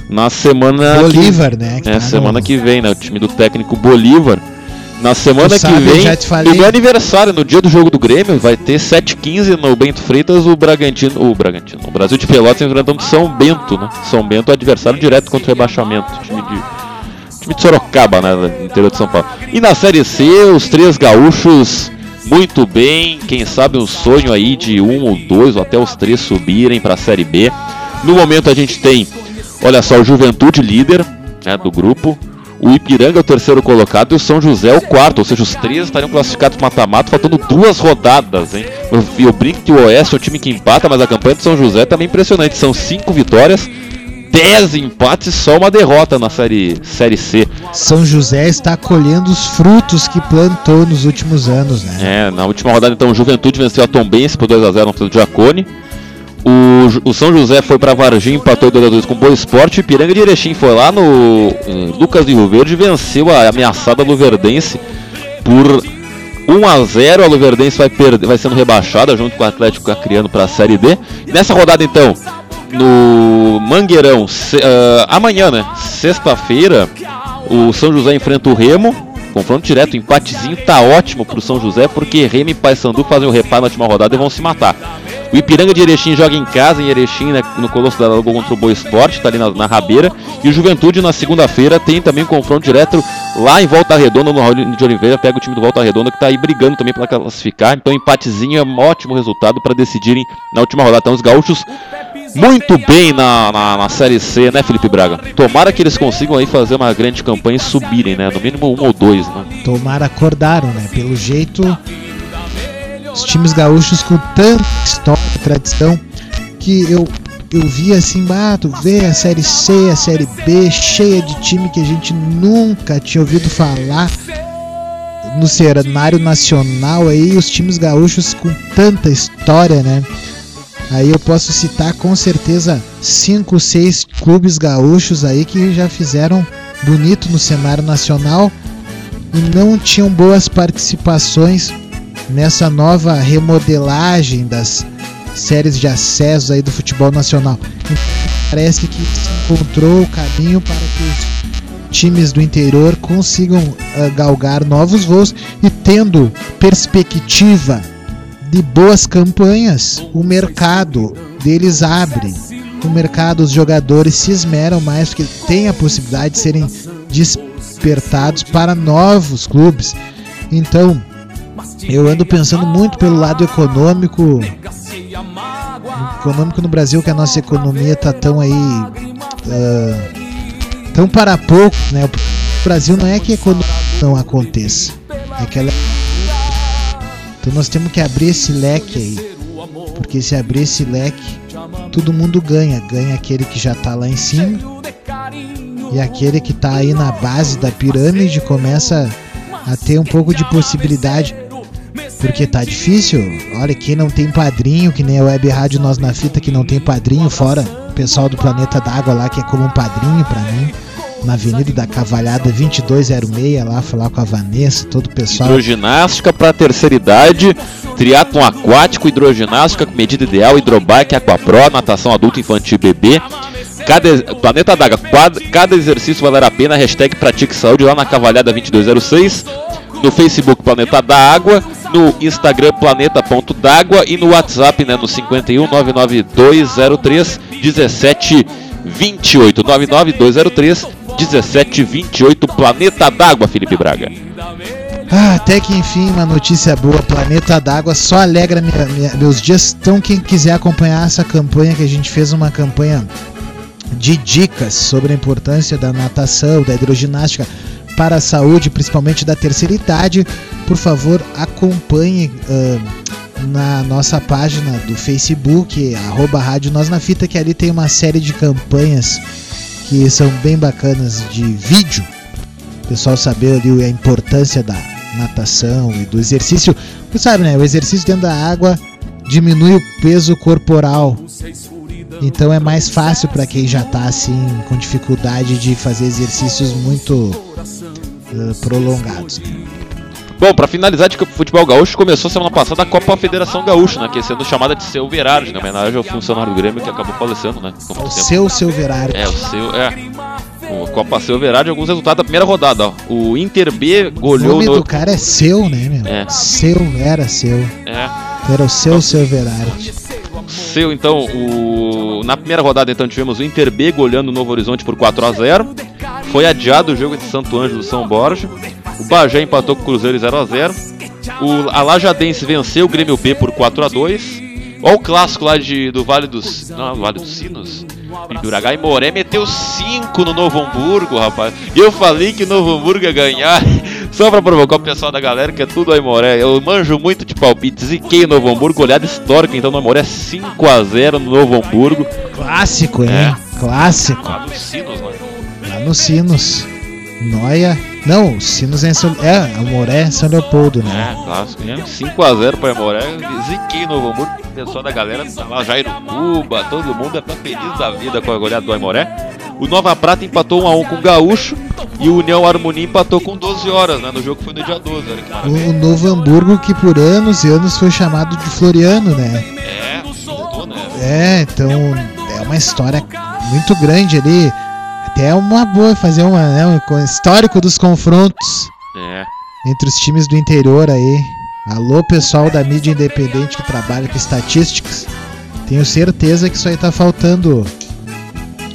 na semana... que- Bolívar, né? que é, tá semana no- que vem, né? O time do técnico Bolívar. Na semana que sabe, eu vem, falei. no meu aniversário, no dia do jogo do Grêmio, vai ter 7h15 no Bento Freitas, o Bragantino, o Bragantino, o Brasil de Pelotas enfrentando São Bento, né? São Bento é adversário direto contra o rebaixamento, time de, time de Sorocaba, né? No interior de São Paulo. E na Série C, os três gaúchos muito bem, quem sabe um sonho aí de um ou dois, ou até os três subirem para a Série B. No momento a gente tem, olha só, o Juventude líder né, do grupo, o Ipiranga é o terceiro colocado e o São José é o quarto, ou seja, os três estariam classificados para mata-mata, faltando duas rodadas, hein? Eu, eu brinco que o Oeste é o time que empata, mas a campanha do São José também é impressionante, são cinco vitórias, dez empates e só uma derrota na série, série C. São José está colhendo os frutos que plantou nos últimos anos, né? É, na última rodada então o Juventude venceu a Tombense por 2x0 no field do Jacone. O, Ju- o São José foi pra Varginha, empatou 2x2 com o Boa Esporte. O Ipiranga de Erechim foi lá no Lucas de Rio Verde e venceu a ameaçada Luverdense por 1x0. A Luverdense vai, perder, vai sendo rebaixada junto com o Atlético Acreano para a Série D. E nessa rodada então, no Mangueirão, se- ah, amanhã, né? Sexta-feira, o São José enfrenta o Remo. Confronto direto, empatezinho tá ótimo pro São José, porque Remo e Paysandu fazem o reparo na última rodada e vão se matar. O Ipiranga de Erechim joga em casa, em Erechim, né, no Colosso da Lagoa contra o Boa Esporte, tá ali na, na rabeira. E o Juventude na segunda-feira tem também um confronto direto lá em Volta Redonda, no Raul de Oliveira, pega o time do Volta Redonda que tá aí brigando também para classificar. Então empatezinho é um ótimo resultado para decidirem na última rodada. Então os gaúchos muito bem na, na, na Série C, né, Felipe Braga? Tomara que eles consigam aí fazer uma grande campanha e subirem, né? No mínimo um ou dois, né? Tomara acordaram, né? Pelo jeito, os times gaúchos com tanta história e tradição que eu, eu vi assim, ah, tu vê a série C, a série B, cheia de time que a gente nunca tinha ouvido falar no cenário nacional aí, os times gaúchos com tanta história, né? Aí eu posso citar com certeza cinco, seis clubes gaúchos aí que já fizeram bonito no cenário nacional e não tinham boas participações nessa nova remodelagem das séries de acesso aí do futebol nacional. Parece que se encontrou o caminho para que os times do interior consigam ah, galgar novos voos e tendo perspectiva de boas campanhas, o mercado deles abre. O mercado, os jogadores se esmeram mais porque tem a possibilidade de serem despertados para novos clubes. Então, eu ando pensando muito pelo lado econômico, econômico no Brasil, que a nossa economia tá tão aí, ah, tão para pouco, né? O Brasil não é que a economia não aconteça, é que ela então nós temos que abrir esse leque aí. Porque se abrir esse leque, todo mundo ganha. Ganha aquele que já tá lá em cima. E aquele que tá aí na base da pirâmide começa a ter um pouco de possibilidade. Porque tá difícil. Olha, quem não tem padrinho, que nem a Web Rádio Nós na Fita, que não tem padrinho, fora o pessoal do Planeta d'Água lá, que é como um padrinho pra mim. Na Avenida da Cavalhada 2206, lá falar com a Vanessa, todo o pessoal. Hidroginástica para terceira idade, triatlon aquático, hidroginástica com medida ideal, hidrobike, aquapro, natação adulto, infantil e bebê, cada, Planeta d'Água, cada exercício valer a pena, hashtag Pratique Saúde lá na Cavalhada 2206, no Facebook Planeta da Água, no Instagram planeta.d'água e no WhatsApp, né, no 51 99203 1728. 99203 1728, Planeta d'Água, Felipe Braga. Ah, até que enfim, uma notícia boa. Planeta d'Água só alegra minha- minha- meus dias. Então, quem quiser acompanhar essa campanha, que a gente fez uma campanha de dicas sobre a importância da natação, da hidroginástica para a saúde, principalmente da terceira idade, por favor, acompanhe ah, na nossa página do Facebook, arroba Rádio Nós na Fita, que ali tem uma série de campanhas que são bem bacanas de vídeo o pessoal saber ali a importância da natação e do exercício. Você sabe, né? O exercício dentro da água diminui o peso corporal. Então é mais fácil para quem já tá assim com dificuldade de fazer exercícios muito eh, prolongados. Bom, pra finalizar de que o futebol gaúcho começou semana passada a Copa Federação Gaúcha, né? Que é sendo chamada de seu Verardi, em homenagem ao funcionário do Grêmio que acabou falecendo, né? O tempo. seu Silverari. É, o seu. É. O Copa Seu Verardi, alguns resultados da primeira rodada, ó. O Inter B O goleou nome no. do cara é seu, né, meu? É. Seu, era seu. É. Era o seu Silverari. Seu, então, o... na primeira rodada, então, tivemos o Inter B goleando o Novo Horizonte por 4 a 0 Foi adiado o jogo entre Santo Ângelo São Borja. O Bagé empatou com o Cruzeiro em 0 a 0 o... A Lajadense venceu o Grêmio B por 4 a 2 Olha o clássico lá de... do Vale dos. Não, Vale dos Sinos. E Moré meteu 5 no Novo Hamburgo, rapaz. E eu falei que Novo Hamburgo ia ganhar. Só pra provocar o pessoal da galera que é tudo Aimoré. Eu manjo muito de palpite. Ziquei o Novo Hamburgo, olhada histórica. Então, no Aimoré 5x0 no Novo Hamburgo. Clássico, hein? É. Clássico. Lá dos Sinos, né? Lá no Sinos. Noia. Não, Sinos é em São. É, Amoré é São Leopoldo, né? É, clássico. né? 5x0 pra Aimoré. Ziquei Novo Hamburgo. O pessoal da galera tá lá, Jairo Cuba. Todo mundo tá feliz da vida com a goleada do Aimoré. O Nova Prata empatou 1x1 com o Gaúcho. E o União Harmonia empatou com 12 horas, né? No jogo que foi no dia 12. Olha que o Novo Hamburgo que por anos e anos foi chamado de Floriano, né? É, mudou, né? É, então é uma história muito grande ali. Até é uma boa fazer uma, né, um co- histórico dos confrontos É. entre os times do interior aí. Alô, pessoal da mídia independente que trabalha com estatísticas. Tenho certeza que isso aí tá faltando.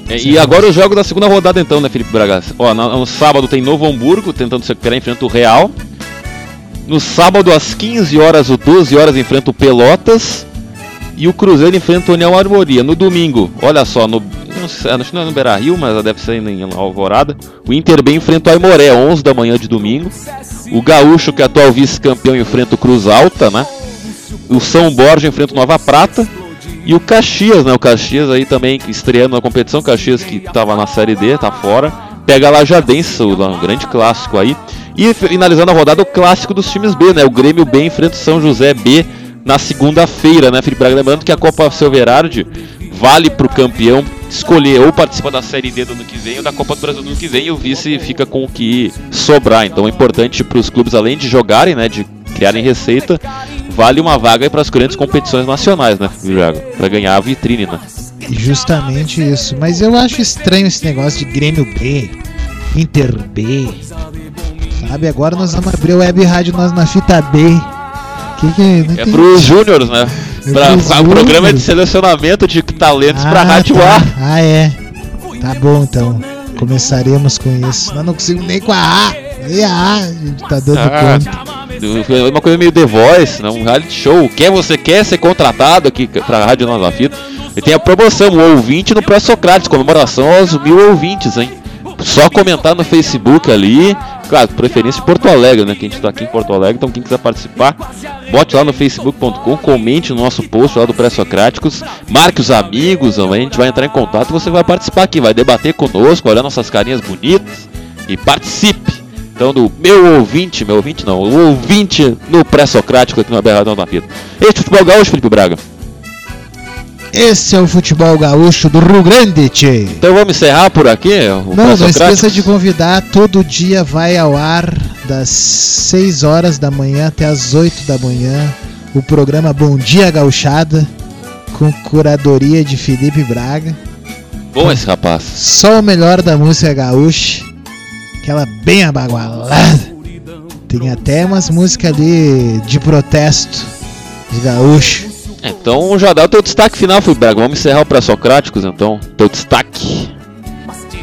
É, e agora o jogo da segunda rodada então, né, Felipe Braga? Ó, no, no sábado tem Novo Hamburgo tentando se recuperar enfrenta o Real. No sábado às 15 horas ou 12 horas enfrenta o Pelotas. E o Cruzeiro enfrenta o União Harmonia. No domingo, olha só, no, não acho que não é no Beira Rio, mas deve ser em Alvorada. O Inter B enfrenta o Aimoré, 11 da manhã de domingo. O Gaúcho, que é atual vice-campeão, enfrenta o Cruz Alta, né? O São Borja enfrenta o Nova Prata. E o Caxias, né? O Caxias aí também estreando na competição. Caxias que tava na Série D, tá fora. Pega a Lajadense, o um grande clássico aí. E finalizando a rodada, o clássico dos times B, né? O Grêmio B enfrenta o São José B na segunda-feira, né, Felipe Braga? Lembrando que a Copa Silverardi vale pro campeão escolher ou participar da Série D do ano que vem ou da Copa do Brasil do ano que vem e o vice fica com o que sobrar. Então é importante para os clubes, além de jogarem, né, de criarem receita, vale uma vaga para as grandes competições nacionais, né? Para ganhar a vitrine, né? Justamente isso. Mas eu acho estranho esse negócio de Grêmio B, Inter B. Sabe, agora nós vamos abrir o web rádio nós na fita B. Que que, não É pros júniores, né? Pra, o programa é de selecionamento de talentos pra Ah, Rádio tá. A. Ah, é. Tá bom, então. Começaremos com isso. Não, não consigo nem com a A. Nem a A, a gente tá dando Ah, conta. É uma coisa meio The Voice, né? um reality show. Quer você quer ser contratado aqui pra Rádio Nova Fita? E tem a promoção, o ouvinte no pré-Socrates, comemoração aos mil ouvintes, hein? Só comentar no Facebook ali. Claro, preferência Porto Alegre, né? Que a gente tá aqui em Porto Alegre, então quem quiser participar, bote lá no facebook.com, comente no nosso post lá do Pré-Socráticos, marque os amigos, a gente vai entrar em contato e você vai participar aqui, vai debater conosco, olhar nossas carinhas bonitas e participe. Então, do meu ouvinte, meu ouvinte não, o ouvinte no pré-socrático aqui no Aberradão da Vida. Este futebol gaúcho, Felipe Braga. Esse é o futebol gaúcho do Rio Grande, tchê. Então vamos encerrar por aqui. O Não, não esqueça de convidar. Todo dia vai ao ar das 6 horas da manhã até as 8 da manhã o programa Bom Dia Gauchada com curadoria de Felipe Braga. Bom esse rapaz. Só o melhor da música gaúcha. Aquela bem abagualada. Tem até umas músicas ali de protesto de gaúcho. Então já dá o teu destaque final, Felipe Braga. Vamos encerrar o pré-socráticos então. Teu destaque.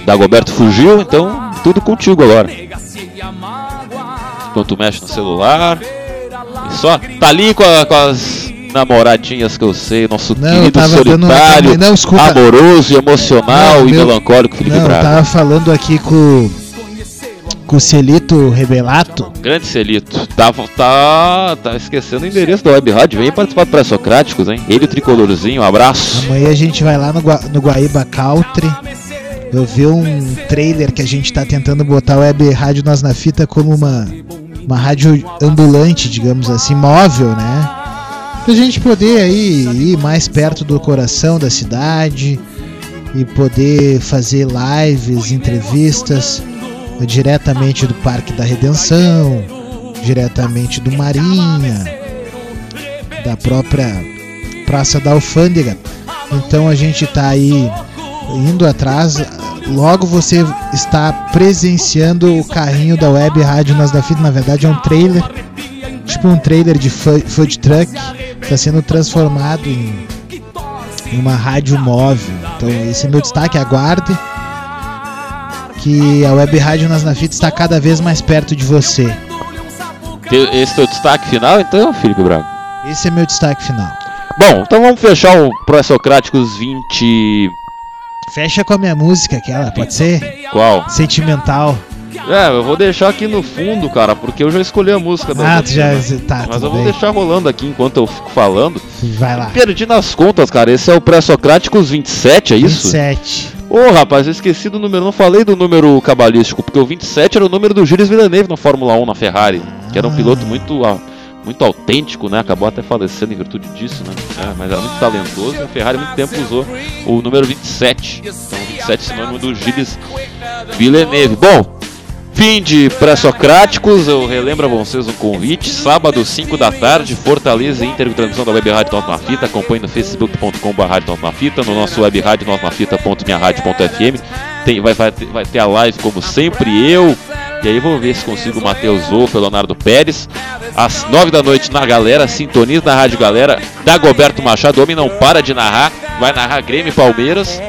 Dagoberto fugiu, então tudo contigo agora. Enquanto mexe no celular. E só tá ali com, a- com as namoradinhas que eu sei, nosso Não, eu querido solitário, não, amoroso e emocional e melancólico Felipe Não, eu Braga. tava falando aqui com, com o Celito Rebelato. Grande Celito. Tá, tá, tá esquecendo o endereço da Web Rádio. Vem participar do Pré-Socráticos, hein? Ele o Tricolorzinho, um abraço. Amanhã a gente vai lá no, Gua- no Guaíba Country. Eu vi um trailer que a gente tá tentando botar a Web Rádio Nós na Fita como uma, uma rádio ambulante, digamos assim, móvel, né? Pra gente poder aí ir mais perto do coração da cidade e poder fazer lives, entrevistas diretamente do Parque da Redenção, diretamente do Marinha, da própria Praça da Alfândega. Então a gente tá aí indo atrás. Logo você está presenciando o carrinho da Web Rádio Nós da Fita. Na verdade é um trailer, tipo um trailer de food truck. Está sendo transformado em uma rádio móvel. Então esse é meu destaque. Aguarde que a Web Rádio Nós na Fita está cada vez mais perto de você. Esse teu destaque final, então, Felipe Braga? Esse é meu destaque final. Bom, então vamos fechar o Pré-Socráticos 20. Fecha com a minha música, aquela, pode ser? Qual? Sentimental. É, eu vou deixar aqui no fundo, cara, porque eu já escolhi a música da Ah, tu já. Tá, Mas eu vou bem. deixar rolando aqui enquanto eu fico falando. Vai lá. Perdi nas contas, cara. Esse é o Pré-Socráticos 27, é isso? 27. Ô, rapaz, eu esqueci do número. Não falei do número cabalístico, porque o 27 era o número do Gilles Villeneuve na Fórmula 1 na Ferrari. Que era um Ah. piloto muito, muito autêntico, né? Acabou até falecendo em virtude disso, né? É, mas era muito talentoso e a Ferrari muito tempo usou o número 27. Então, 27 é sinônimo do Gilles Villeneuve. Bom, Fim de pré-socráticos, eu relembro a vocês o convite, sábado, 5 da tarde, Fortaleza, Inter, transmissão da Web Rádio Nós na Fita, acompanhe no facebook.com.br Rádio Nós na Fita, no nosso web rádio Nós na Fita.minharadio.fm, tem, vai, vai, vai ter a live como sempre, eu, e aí vou ver se consigo o Matheus Wolff, Leonardo Pérez, às 9 da noite na Galera, sintoniza na Rádio Galera, Dagoberto Machado, o homem não para de narrar, vai narrar Grêmio e Palmeiras,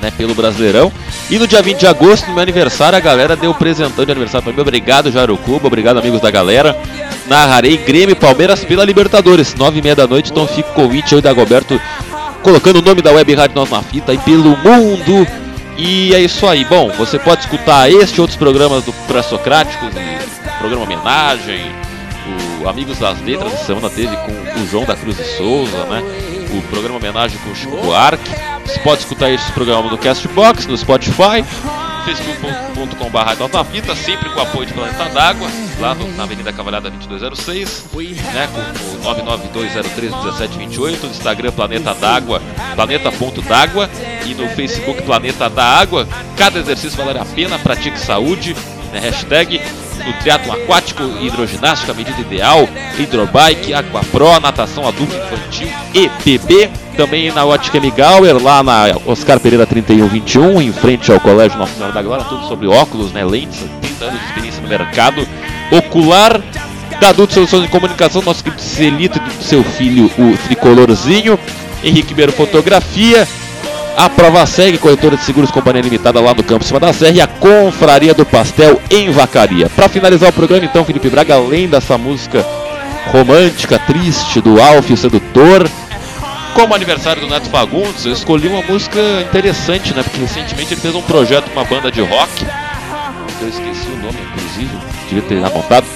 né, pelo Brasileirão. E no dia 20 de agosto, no meu aniversário, a galera deu presentão de aniversário para mim. Obrigado, Jairo Cuba. Obrigado, amigos da galera. Narrarei Grêmio e Palmeiras pela Libertadores, 9 e meia da noite. Então fica o convite aí da Goberto colocando o nome da Web Rádio Nós na Fita aí pelo mundo. E é isso aí. Bom, você pode escutar este e outros programas do Pré-Socráticos, e programa Homenagem, o Amigos das Letras, essa semana teve com o João da Cruz de Souza, né? O programa Homenagem com o Chico Buarque. Você pode escutar esse programa no Castbox, no Spotify, facebook.com.br na fita, sempre com o apoio de Planeta d'Água, lá no- na Avenida Cavalhada 2206, né, com o 992031728, no Instagram Planeta d'Água, planeta.d'água e no Facebook Planeta da Água. Cada exercício vale a pena, pratique saúde, né, hashtag no triatlo aquático, hidroginástica, medida ideal, hidrobike, aquapro, natação adulto infantil e bebê. Também na Ótica Migauer, lá na Oscar Pereira 3121, em frente ao Colégio Nossa Senhora da Glória, tudo sobre óculos, né, lentes, 30 anos de experiência no mercado ocular. Da Adulto Soluções de Comunicação, nosso querido Celito do seu filho, o Tricolorzinho. Henrique Ribeiro Fotografia. A Prova Segue, corretora de seguros Companhia Limitada lá no campo cima da serra e a Confraria do Pastel em Vacaria. Para finalizar o programa, então, Felipe Braga, além dessa música romântica, triste, do Alf, o sedutor, como aniversário do Neto Fagundes, eu escolhi uma música interessante, né? Porque recentemente ele fez um projeto com uma banda de rock, eu esqueci o nome, inclusive, devia ter anotado,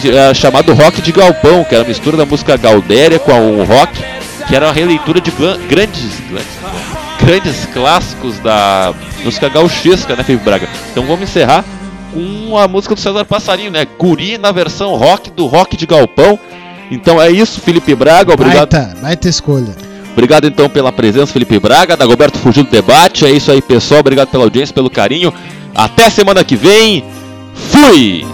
que é, chamado Rock de Galpão, que era a mistura da música Gaudéria com o rock, que era uma releitura de grandes, grandes, grandes clássicos da música gauchesca, né, Felipe Braga? Então vamos encerrar com a música do César Passarinho, né? Guri na versão rock do Rock de Galpão. Então é isso, Felipe Braga, obrigado. Baita, baita escolha. Obrigado então pela presença, Felipe Braga, Dagoberto fugiu do debate. É isso aí, pessoal. Obrigado pela audiência, pelo carinho. Até semana que vem. Fui!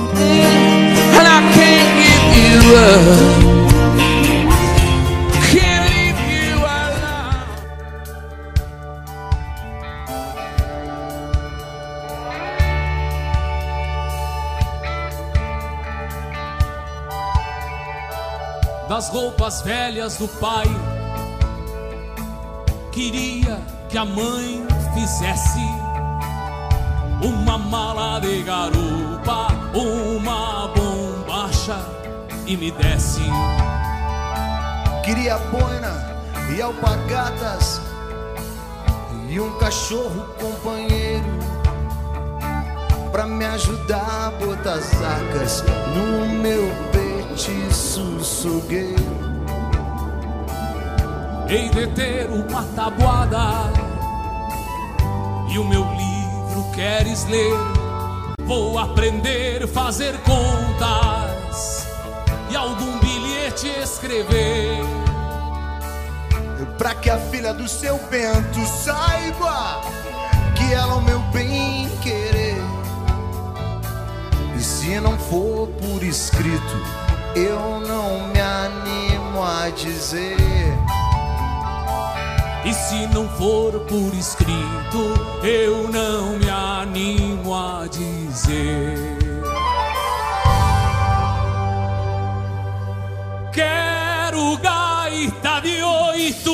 Das roupas velhas do pai. Queria que a mãe fizesse uma mala de garupa, uma bombacha e me desse. Queria boina e alpagatas e um cachorro companheiro pra me ajudar a botar as arcas no meu petiço sugueiro. Hei de ter uma tabuada e o meu livro queres ler. Vou aprender a fazer contas e algum bilhete escrever. Pra que a filha do seu Bento saiba que ela é o meu bem querer. E se não for por escrito, eu não me animo a dizer. E se não for por escrito, eu não me animo a dizer. Quero gaita de oito